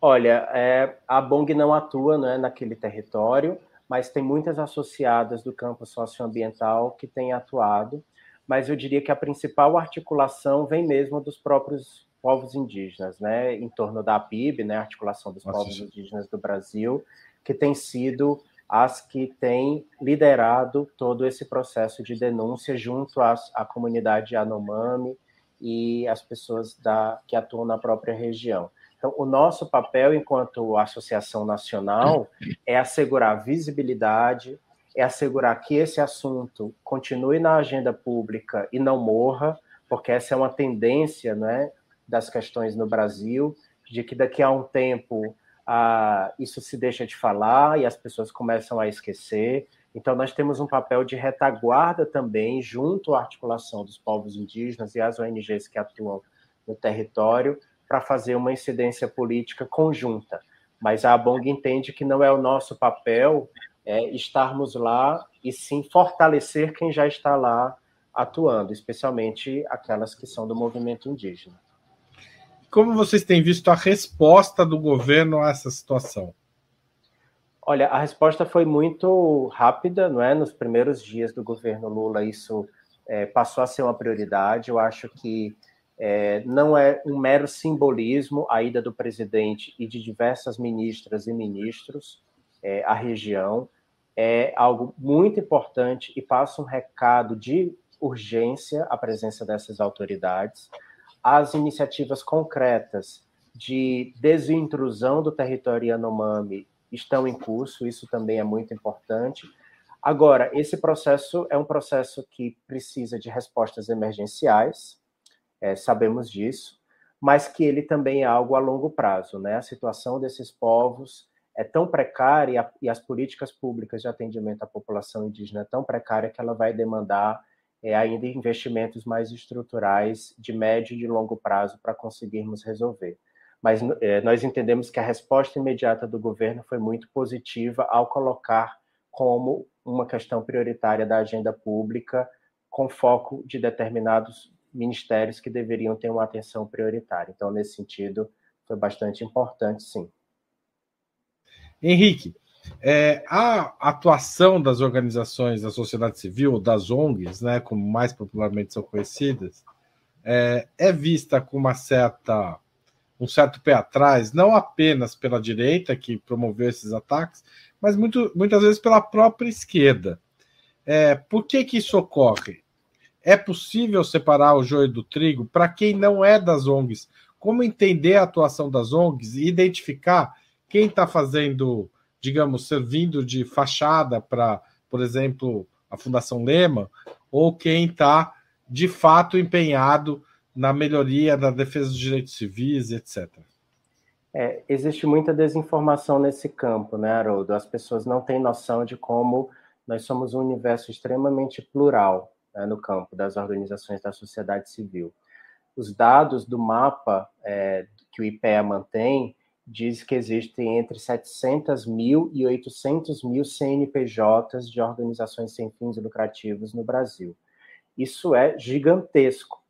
Olha, é, a Bong não atua né, naquele território, mas tem muitas associadas do campo socioambiental que têm atuado mas eu diria que a principal articulação vem mesmo dos próprios povos indígenas, né, em torno da PIB, né, articulação dos Nossa, povos indígenas do Brasil, que tem sido as que têm liderado todo esse processo de denúncia junto às, à comunidade Anomami e as pessoas da, que atuam na própria região. Então, o nosso papel enquanto associação nacional é assegurar visibilidade, é assegurar que esse assunto continue na agenda pública e não morra, porque essa é uma tendência né, das questões no Brasil, de que daqui a um tempo ah, isso se deixa de falar e as pessoas começam a esquecer. Então, nós temos um papel de retaguarda também, junto à articulação dos povos indígenas e às ONGs que atuam no território, para fazer uma incidência política conjunta. Mas a ABONG entende que não é o nosso papel é, estarmos lá e sim fortalecer quem já está lá atuando, especialmente aquelas que são do movimento indígena. Como vocês têm visto a resposta do governo a essa situação? Olha, a resposta foi muito rápida, não é? Nos primeiros dias do governo Lula, isso é, passou a ser uma prioridade. Eu acho que é, não é um mero simbolismo a ida do presidente e de diversas ministras e ministros é, à região é algo muito importante e passa um recado de urgência à presença dessas autoridades. As iniciativas concretas de desintrusão do território Yanomami estão em curso, isso também é muito importante. Agora, esse processo é um processo que precisa de respostas emergenciais, é, sabemos disso, mas que ele também é algo a longo prazo, né? A situação desses povos é tão precária e as políticas públicas de atendimento à população indígena é tão precária que ela vai demandar é, ainda investimentos mais estruturais de médio e de longo prazo para conseguirmos resolver. Mas é, nós entendemos que a resposta imediata do governo foi muito positiva ao colocar como uma questão prioritária da agenda pública, com foco de determinados ministérios que deveriam ter uma atenção prioritária. Então, nesse sentido, foi bastante importante, sim. Henrique, é, a atuação das organizações da sociedade civil, das ONGs, né, como mais popularmente são conhecidas, é, é vista com uma certa um certo pé atrás, não apenas pela direita que promoveu esses ataques, mas muito, muitas vezes pela própria esquerda. É, por que, que isso ocorre? É possível separar o joio do trigo para quem não é das ONGs? Como entender a atuação das ONGs e identificar quem está fazendo, digamos, servindo de fachada para, por exemplo, a Fundação Lema, ou quem está de fato empenhado na melhoria da defesa dos direitos civis, etc. É, existe muita desinformação nesse campo, né, Haroldo? As pessoas não têm noção de como nós somos um universo extremamente plural né, no campo das organizações da sociedade civil. Os dados do mapa é, que o IPEA mantém diz que existem entre 700 mil e 800 mil CNPJs de organizações sem fins lucrativos no Brasil. Isso é gigantesco.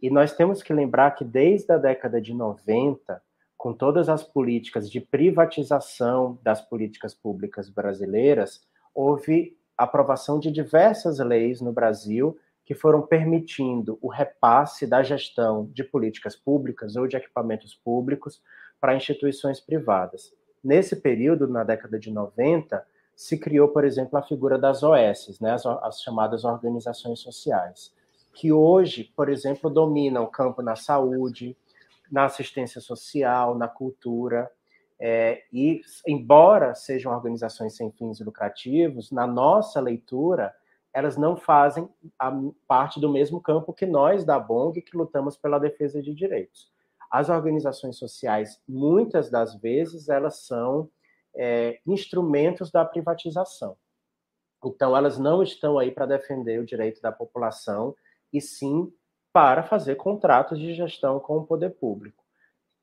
E nós temos que lembrar que desde a década de 90, com todas as políticas de privatização das políticas públicas brasileiras, houve aprovação de diversas leis no Brasil que foram permitindo o repasse da gestão de políticas públicas ou de equipamentos públicos para instituições privadas. Nesse período, na década de 90, se criou, por exemplo, a figura das OS, né, as, as chamadas organizações sociais, que hoje, por exemplo, dominam o campo na saúde, na assistência social, na cultura, é, e, embora sejam organizações sem fins lucrativos, na nossa leitura, elas não fazem parte do mesmo campo que nós da BONG, que lutamos pela defesa de direitos. As organizações sociais, muitas das vezes, elas são é, instrumentos da privatização. Então, elas não estão aí para defender o direito da população, e sim para fazer contratos de gestão com o poder público.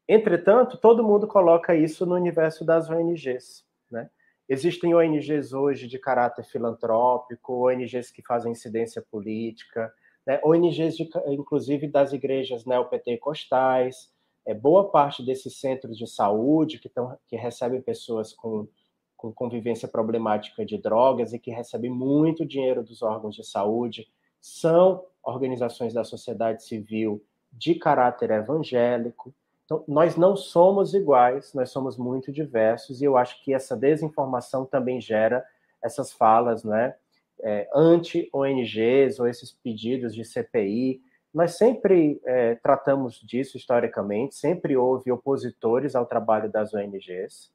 Entretanto, todo mundo coloca isso no universo das ONGs. Né? Existem ONGs hoje de caráter filantrópico, ONGs que fazem incidência política, né? ONGs, de, inclusive, das igrejas neopentecostais. É, boa parte desses centros de saúde que, tão, que recebem pessoas com, com convivência problemática de drogas e que recebem muito dinheiro dos órgãos de saúde são organizações da sociedade civil de caráter evangélico. Então, nós não somos iguais, nós somos muito diversos, e eu acho que essa desinformação também gera essas falas né, é, anti-ONGs ou esses pedidos de CPI. Nós sempre é, tratamos disso historicamente, sempre houve opositores ao trabalho das ONGs,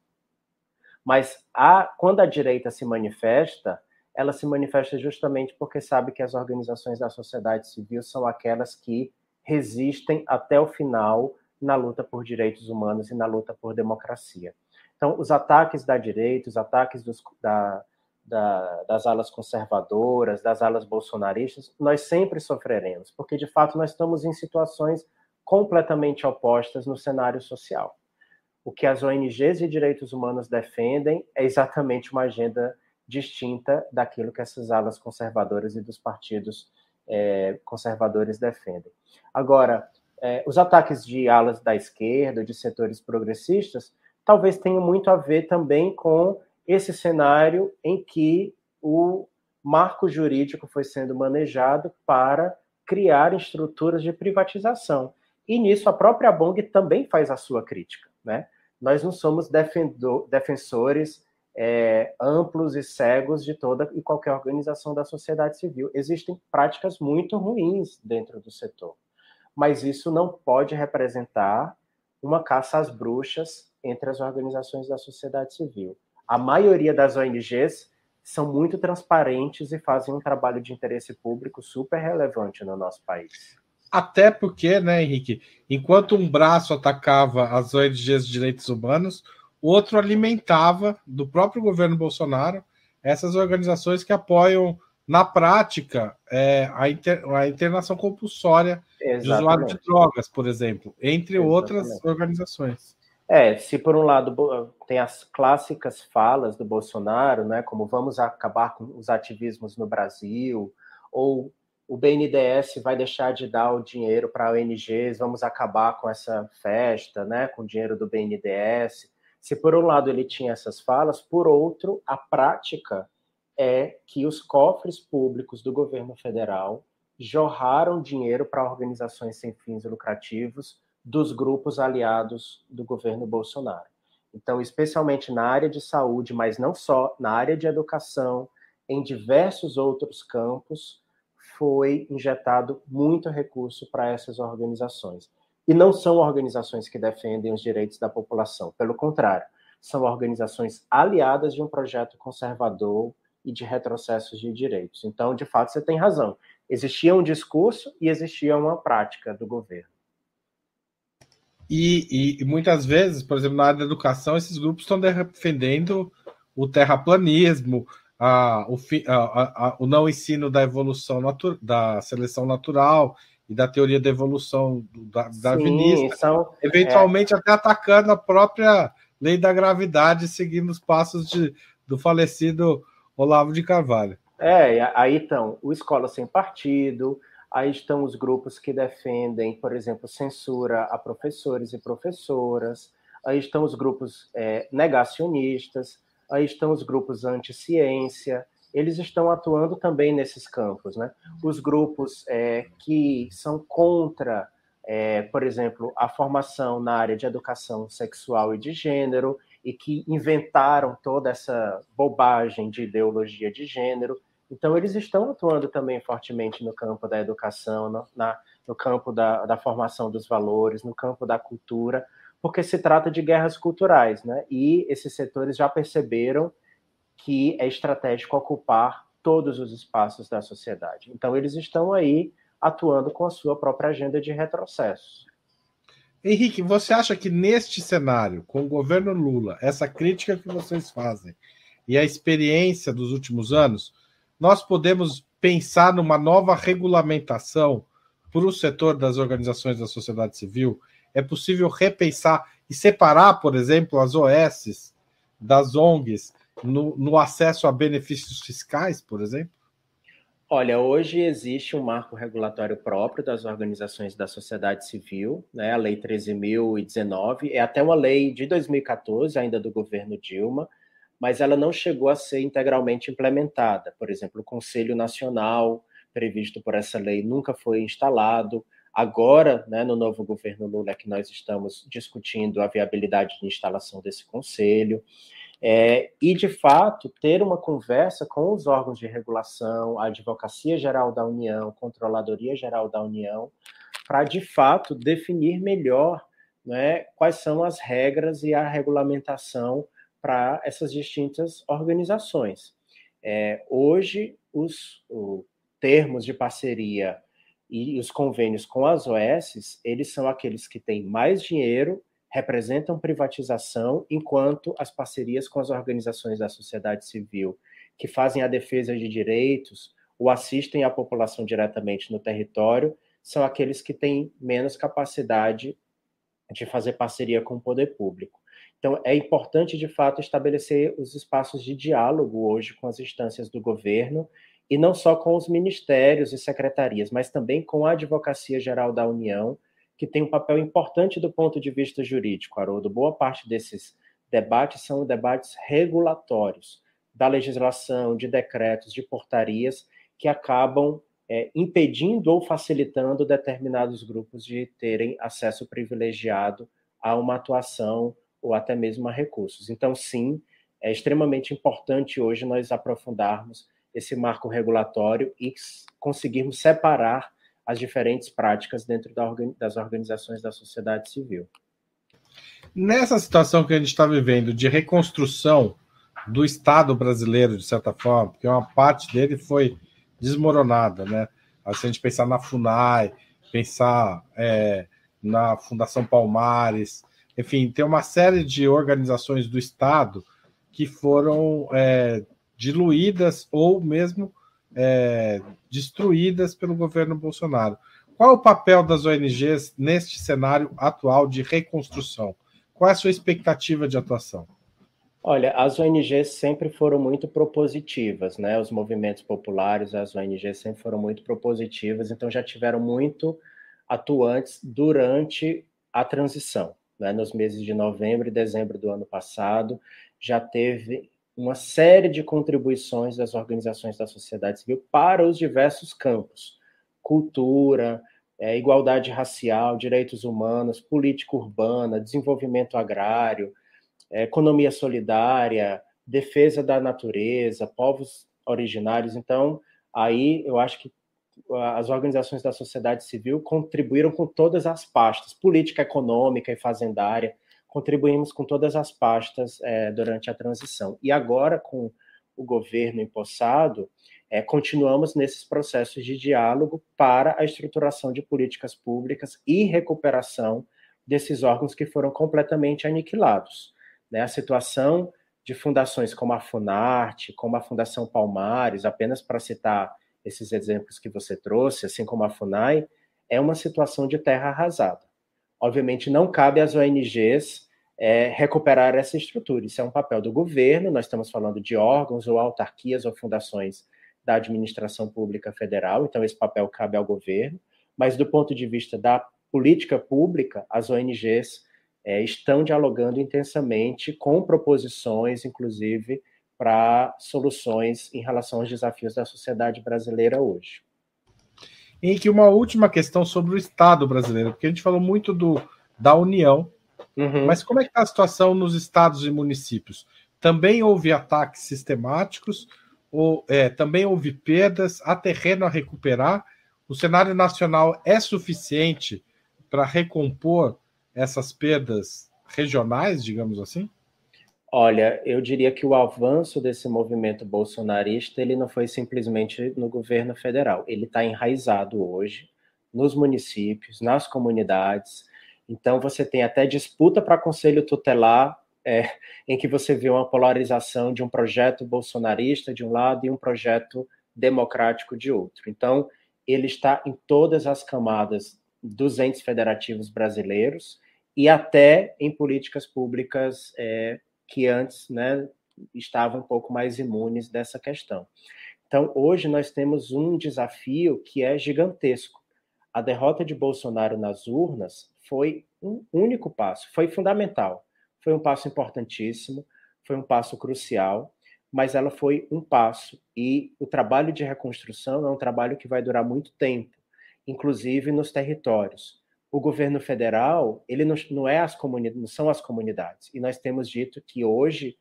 mas a, quando a direita se manifesta, ela se manifesta justamente porque sabe que as organizações da sociedade civil são aquelas que resistem até o final na luta por direitos humanos e na luta por democracia. Então, os ataques da direita, os ataques dos, da, da, das alas conservadoras, das alas bolsonaristas, nós sempre sofreremos, porque de fato nós estamos em situações completamente opostas no cenário social. O que as ONGs de direitos humanos defendem é exatamente uma agenda distinta daquilo que essas alas conservadoras e dos partidos é, conservadores defendem. Agora, é, os ataques de alas da esquerda, de setores progressistas, talvez tenham muito a ver também com esse cenário em que o marco jurídico foi sendo manejado para criar estruturas de privatização. E nisso a própria Bong também faz a sua crítica. Né? Nós não somos defensores é, amplos e cegos de toda e qualquer organização da sociedade civil. Existem práticas muito ruins dentro do setor mas isso não pode representar uma caça às bruxas entre as organizações da sociedade civil. A maioria das ONGs são muito transparentes e fazem um trabalho de interesse público super relevante no nosso país. Até porque, né, Henrique, enquanto um braço atacava as ONGs de direitos humanos, o outro alimentava do próprio governo Bolsonaro essas organizações que apoiam, na prática, é, a, inter, a internação compulsória Exatamente. de usuário de drogas, por exemplo, entre Exatamente. outras organizações. É, se por um lado tem as clássicas falas do Bolsonaro, né, como vamos acabar com os ativismos no Brasil, ou o BNDES vai deixar de dar o dinheiro para ONGs, vamos acabar com essa festa, né, com o dinheiro do BNDES. Se por um lado ele tinha essas falas, por outro, a prática é que os cofres públicos do governo federal jorraram dinheiro para organizações sem fins lucrativos dos grupos aliados do governo Bolsonaro. Então, especialmente na área de saúde, mas não só, na área de educação, em diversos outros campos, foi injetado muito recurso para essas organizações. E não são organizações que defendem os direitos da população, pelo contrário, são organizações aliadas de um projeto conservador e de retrocessos de direitos. Então, de fato, você tem razão. Existia um discurso e existia uma prática do governo. E, e, e, muitas vezes, por exemplo, na área da educação, esses grupos estão defendendo o terraplanismo, a, o, a, a, o não ensino da evolução da seleção natural e da teoria da evolução da, darwinista, são, eventualmente é... até atacando a própria lei da gravidade, seguindo os passos de, do falecido Olavo de Carvalho. É, aí estão o Escola Sem Partido, Aí estão os grupos que defendem, por exemplo, censura a professores e professoras. Aí estão os grupos é, negacionistas. Aí estão os grupos anti-ciência. Eles estão atuando também nesses campos, né? Os grupos é, que são contra, é, por exemplo, a formação na área de educação sexual e de gênero e que inventaram toda essa bobagem de ideologia de gênero então, eles estão atuando também fortemente no campo da educação, no, na, no campo da, da, formação dos valores, no campo da cultura, porque se trata de guerras culturais, né? E esses setores já perceberam que é estratégico ocupar todos os espaços da sociedade. Então, eles estão aí atuando com a sua própria agenda de retrocesso. Henrique, você acha que neste cenário, com o governo Lula, essa crítica que vocês fazem e a experiência dos últimos anos, nós podemos pensar numa nova regulamentação para o setor das organizações da sociedade civil? É possível repensar e separar, por exemplo, as OS das ONGs no, no acesso a benefícios fiscais, por exemplo? Olha, hoje existe um marco regulatório próprio das organizações da sociedade civil, né? a Lei 13.019, é até uma lei de 2014, ainda do governo Dilma, mas ela não chegou a ser integralmente implementada. Por exemplo, o Conselho Nacional, previsto por essa lei, nunca foi instalado. Agora, né, no novo governo Lula, é que nós estamos discutindo a viabilidade de instalação desse conselho. É, e, de fato, ter uma conversa com os órgãos de regulação, a Advocacia Geral da União, Controladoria Geral da União, para, de fato, definir melhor né, quais são as regras e a regulamentação para essas distintas organizações. É, hoje, os, os termos de parceria e os convênios com as OS, eles são aqueles que têm mais dinheiro, representam privatização, enquanto as parcerias com as organizações da sociedade civil, que fazem a defesa de direitos ou assistem a população diretamente no território, são aqueles que têm menos capacidade de fazer parceria com o poder público. Então, é importante, de fato, estabelecer os espaços de diálogo hoje com as instâncias do governo, e não só com os ministérios e secretarias, mas também com a Advocacia Geral da União, que tem um papel importante do ponto de vista jurídico, Haroldo. Boa parte desses debates são debates regulatórios, da legislação, de decretos, de portarias, que acabam é, impedindo ou facilitando determinados grupos de terem acesso privilegiado a uma atuação ou até mesmo a recursos. Então, sim, é extremamente importante hoje nós aprofundarmos esse marco regulatório e conseguirmos separar as diferentes práticas dentro das organizações da sociedade civil. Nessa situação que a gente está vivendo de reconstrução do Estado brasileiro, de certa forma, porque uma parte dele foi desmoronada, né? Se a gente pensar na FUNAI, pensar é, na Fundação Palmares, enfim, tem uma série de organizações do Estado que foram é, diluídas ou mesmo é, destruídas pelo governo Bolsonaro. Qual é o papel das ONGs neste cenário atual de reconstrução? Qual é a sua expectativa de atuação? Olha, as ONGs sempre foram muito propositivas, né? Os movimentos populares, as ONGs sempre foram muito propositivas, então já tiveram muito atuantes durante a transição né, nos meses de novembro e dezembro do ano passado, já teve uma série de contribuições das organizações da sociedade civil para os diversos campos: cultura, é, igualdade racial, direitos humanos, política urbana, desenvolvimento agrário, é, economia solidária, defesa da natureza, povos originários. Então, aí eu acho que as organizações da sociedade civil contribuíram com todas as pastas, política econômica e fazendária, contribuímos com todas as pastas é, durante a transição. E agora, com o governo empossado, é, continuamos nesses processos de diálogo para a estruturação de políticas públicas e recuperação desses órgãos que foram completamente aniquilados. Né? A situação de fundações como a Funarte, como a Fundação Palmares, apenas para citar esses exemplos que você trouxe, assim como a FUNAI, é uma situação de terra arrasada. Obviamente, não cabe às ONGs é, recuperar essa estrutura. Isso é um papel do governo, nós estamos falando de órgãos ou autarquias ou fundações da administração pública federal, então esse papel cabe ao governo, mas do ponto de vista da política pública, as ONGs é, estão dialogando intensamente com proposições, inclusive, para soluções em relação aos desafios da sociedade brasileira hoje. Henrique, uma última questão sobre o Estado brasileiro, porque a gente falou muito do, da União, uhum. mas como é que está a situação nos estados e municípios? Também houve ataques sistemáticos, ou, é, também houve perdas, há terreno a recuperar? O cenário nacional é suficiente para recompor essas perdas regionais, digamos assim? Olha, eu diria que o avanço desse movimento bolsonarista ele não foi simplesmente no governo federal, ele está enraizado hoje nos municípios, nas comunidades. Então você tem até disputa para conselho tutelar, é, em que você vê uma polarização de um projeto bolsonarista de um lado e um projeto democrático de outro. Então ele está em todas as camadas dos entes federativos brasileiros e até em políticas públicas é, que antes né, estavam um pouco mais imunes dessa questão. Então, hoje nós temos um desafio que é gigantesco. A derrota de Bolsonaro nas urnas foi um único passo, foi fundamental, foi um passo importantíssimo, foi um passo crucial, mas ela foi um passo e o trabalho de reconstrução é um trabalho que vai durar muito tempo, inclusive nos territórios o governo federal, ele não, não é as comunidades, não são as comunidades. E nós temos dito que hoje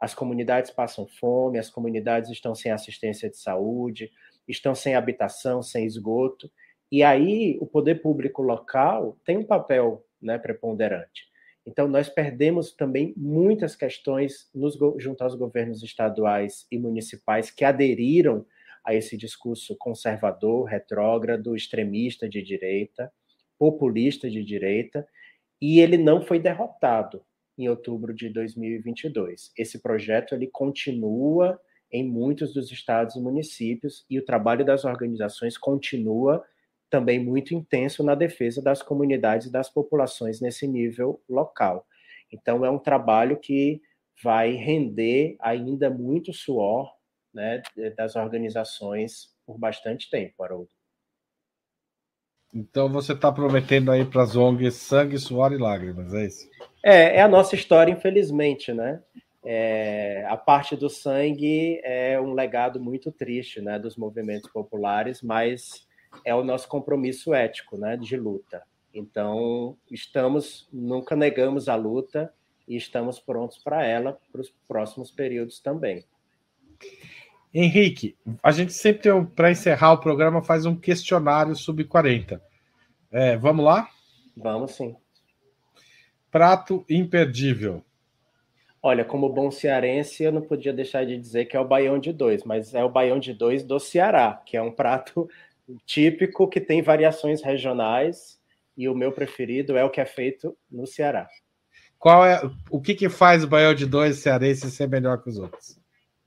as comunidades passam fome, as comunidades estão sem assistência de saúde, estão sem habitação, sem esgoto. E aí o poder público local tem um papel né, preponderante. Então, nós perdemos também muitas questões nos, junto aos governos estaduais e municipais que aderiram a esse discurso conservador, retrógrado, extremista de direita populista de direita, e ele não foi derrotado em outubro de 2022. Esse projeto ele continua em muitos dos estados e municípios e o trabalho das organizações continua também muito intenso na defesa das comunidades e das populações nesse nível local. Então é um trabalho que vai render ainda muito suor né, das organizações por bastante tempo, Haroldo. Então você está prometendo aí para as ONGs sangue, suor e lágrimas, é isso? É, é a nossa história, infelizmente, né? É, a parte do sangue é um legado muito triste, né, dos movimentos populares, mas é o nosso compromisso ético, né, de luta. Então, estamos, nunca negamos a luta e estamos prontos para ela para os próximos períodos também. Henrique, a gente sempre, para encerrar o programa, faz um questionário sub 40. É, vamos lá? Vamos sim. Prato imperdível. Olha, como bom cearense, eu não podia deixar de dizer que é o baião de dois, mas é o baião de dois do Ceará, que é um prato típico que tem variações regionais e o meu preferido é o que é feito no Ceará. Qual é o que, que faz o baião de dois cearense ser melhor que os outros?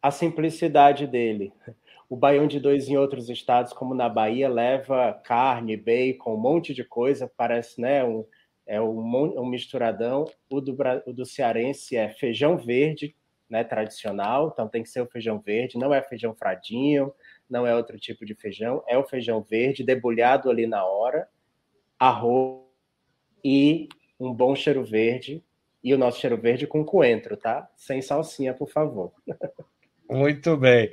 A simplicidade dele. O baião de dois em outros estados, como na Bahia, leva carne, bacon, um monte de coisa, parece né, um, é um, um misturadão. O do, o do cearense é feijão verde, né, tradicional, então tem que ser o feijão verde, não é feijão fradinho, não é outro tipo de feijão, é o feijão verde, debulhado ali na hora, arroz e um bom cheiro verde, e o nosso cheiro verde com coentro, tá? Sem salsinha, por favor. Muito bem.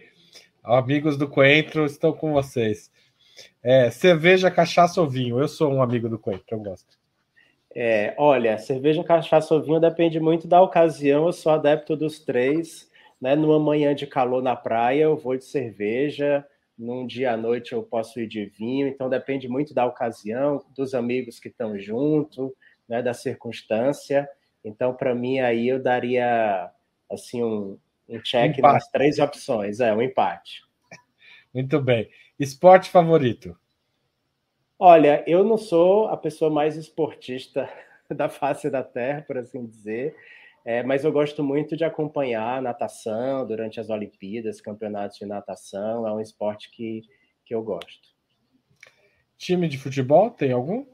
Amigos do Coentro estão com vocês. É, cerveja, cachaça ou vinho? Eu sou um amigo do Coelho, eu gosto. É, olha, cerveja, cachaça ou vinho depende muito da ocasião. Eu sou adepto dos três. Né? Numa manhã de calor na praia, eu vou de cerveja. Num dia à noite, eu posso ir de vinho. Então, depende muito da ocasião, dos amigos que estão junto, né? da circunstância. Então, para mim, aí eu daria assim um, um check empate. nas três opções. É, um empate. Muito bem. Esporte favorito? Olha, eu não sou a pessoa mais esportista da face da Terra, por assim dizer, é, mas eu gosto muito de acompanhar natação durante as Olimpíadas, campeonatos de natação, é um esporte que, que eu gosto. Time de futebol, tem algum?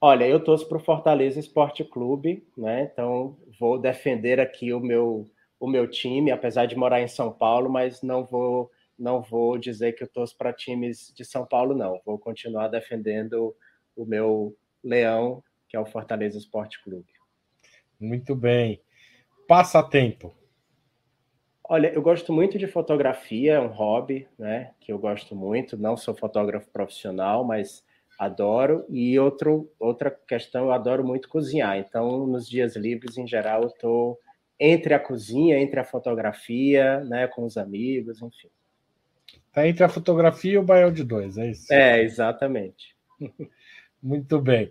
Olha, eu torço para o Fortaleza Esporte Clube, né? Então vou defender aqui o meu, o meu time, apesar de morar em São Paulo, mas não vou não vou dizer que eu torço para times de São Paulo, não. Vou continuar defendendo o meu leão, que é o Fortaleza Esporte Clube. Muito bem. Passatempo. Olha, eu gosto muito de fotografia, é um hobby, né? Que eu gosto muito. Não sou fotógrafo profissional, mas adoro. E outro, outra questão, eu adoro muito cozinhar. Então, nos dias livres, em geral, eu estou entre a cozinha, entre a fotografia, né? Com os amigos, enfim. Tá entre a fotografia e o baião de dois, é isso? É, exatamente. Muito bem.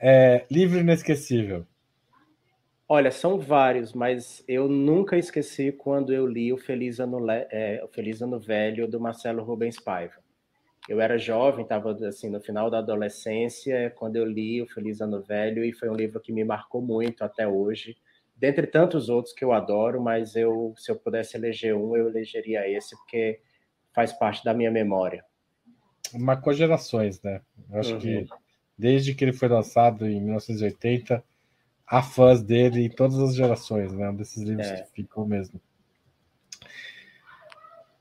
É, livro inesquecível. Olha, são vários, mas eu nunca esqueci quando eu li o Feliz Ano, é, o Feliz ano Velho do Marcelo Rubens Paiva. Eu era jovem, estava assim no final da adolescência quando eu li o Feliz Ano Velho e foi um livro que me marcou muito até hoje. Dentre tantos outros que eu adoro, mas eu, se eu pudesse eleger um, eu elegeria esse porque faz parte da minha memória. Marcou gerações, né? Eu acho uhum. que desde que ele foi lançado em 1980, há fãs dele em todas as gerações, né? Um desses livros é. que ficou mesmo.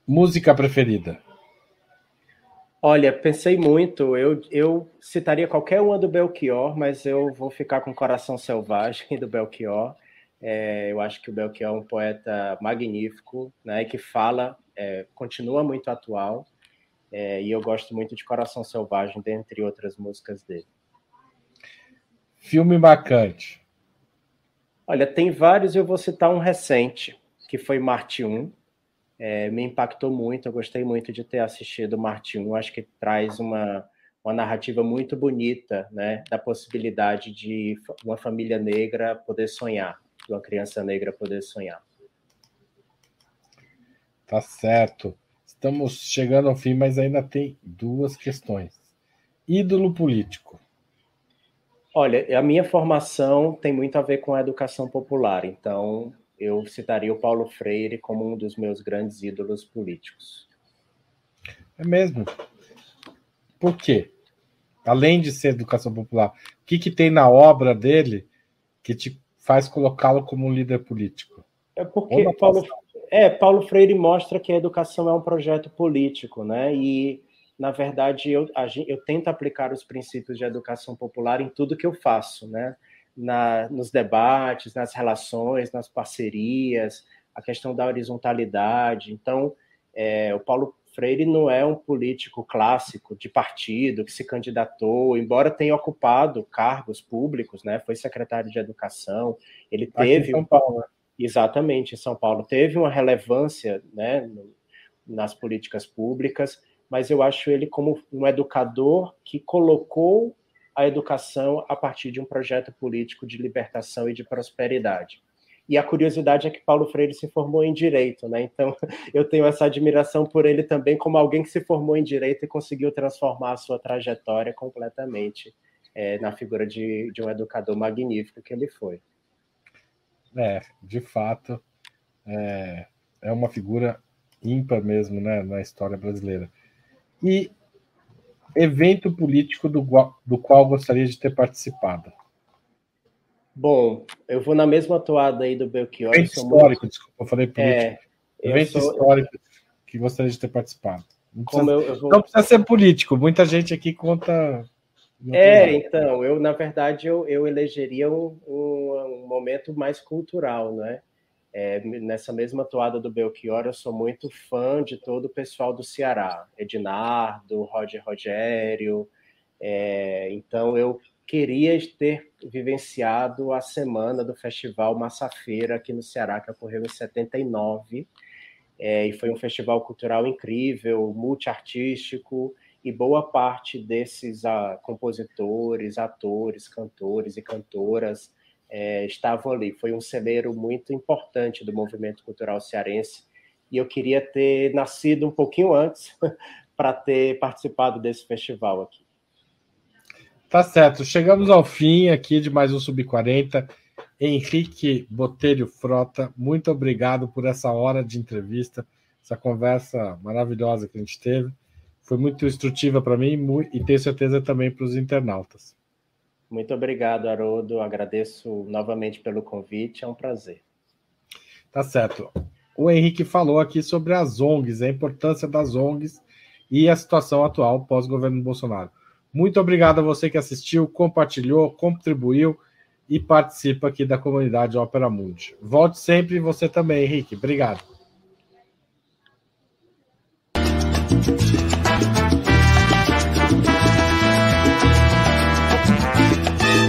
Música preferida? Olha, pensei muito. Eu, eu citaria qualquer uma do Belchior, mas eu vou ficar com Coração Selvagem do Belchior. É, eu acho que o Belchior é um poeta magnífico, né? Que fala é, continua muito atual é, e eu gosto muito de Coração Selvagem, dentre outras músicas dele. Filme marcante. Olha, tem vários, eu vou citar um recente, que foi Marte 1. É, me impactou muito, eu gostei muito de ter assistido Marte 1. Acho que traz uma, uma narrativa muito bonita, né, da possibilidade de uma família negra poder sonhar, de uma criança negra poder sonhar. Tá certo. Estamos chegando ao fim, mas ainda tem duas questões. Ídolo político. Olha, a minha formação tem muito a ver com a educação popular, então eu citaria o Paulo Freire como um dos meus grandes ídolos políticos. É mesmo? Por quê? Além de ser educação popular, o que, que tem na obra dele que te faz colocá-lo como um líder político? É porque Paulo, é, Paulo Freire mostra que a educação é um projeto político, né? E, na verdade, eu, eu tento aplicar os princípios de educação popular em tudo que eu faço, né? Na, nos debates, nas relações, nas parcerias, a questão da horizontalidade. Então, é, o Paulo Freire não é um político clássico de partido que se candidatou, embora tenha ocupado cargos públicos, né? Foi secretário de Educação, ele teve. Aqui em São Paulo, né? Exatamente, em São Paulo teve uma relevância né, nas políticas públicas, mas eu acho ele como um educador que colocou a educação a partir de um projeto político de libertação e de prosperidade. E a curiosidade é que Paulo Freire se formou em direito, né? Então eu tenho essa admiração por ele também como alguém que se formou em direito e conseguiu transformar a sua trajetória completamente é, na figura de, de um educador magnífico que ele foi. É, de fato, é, é uma figura ímpar mesmo né, na história brasileira. E evento político do, do qual gostaria de ter participado? Bom, eu vou na mesma toada aí do Belchior. Evento histórico, muito... desculpa, eu falei político. É, evento sou... histórico que gostaria de ter participado. Não precisa, eu, eu vou... não precisa ser político, muita gente aqui conta é, então, eu, na verdade, eu, eu elegeria um, um, um, momento mais cultural, né? É, nessa mesma toada do Belchior, eu sou muito fã de todo o pessoal do Ceará, Ednardo, Roger Rogério. É, então, eu queria ter vivenciado a semana do Festival Massafeira aqui no Ceará, que ocorreu em 79. É, e foi um festival cultural incrível, multiartístico, e boa parte desses uh, compositores, atores, cantores e cantoras é, estavam ali. Foi um celeiro muito importante do movimento cultural cearense e eu queria ter nascido um pouquinho antes para ter participado desse festival aqui. Tá certo. Chegamos ao fim aqui de mais um Sub-40. Henrique Botelho Frota, muito obrigado por essa hora de entrevista, essa conversa maravilhosa que a gente teve. Foi muito instrutiva para mim e tenho certeza também para os internautas. Muito obrigado, Haroldo. Agradeço novamente pelo convite, é um prazer. Tá certo. O Henrique falou aqui sobre as ONGs, a importância das ONGs e a situação atual pós-governo Bolsonaro. Muito obrigado a você que assistiu, compartilhou, contribuiu e participa aqui da comunidade Ópera Mundi. Volte sempre você também, Henrique. Obrigado.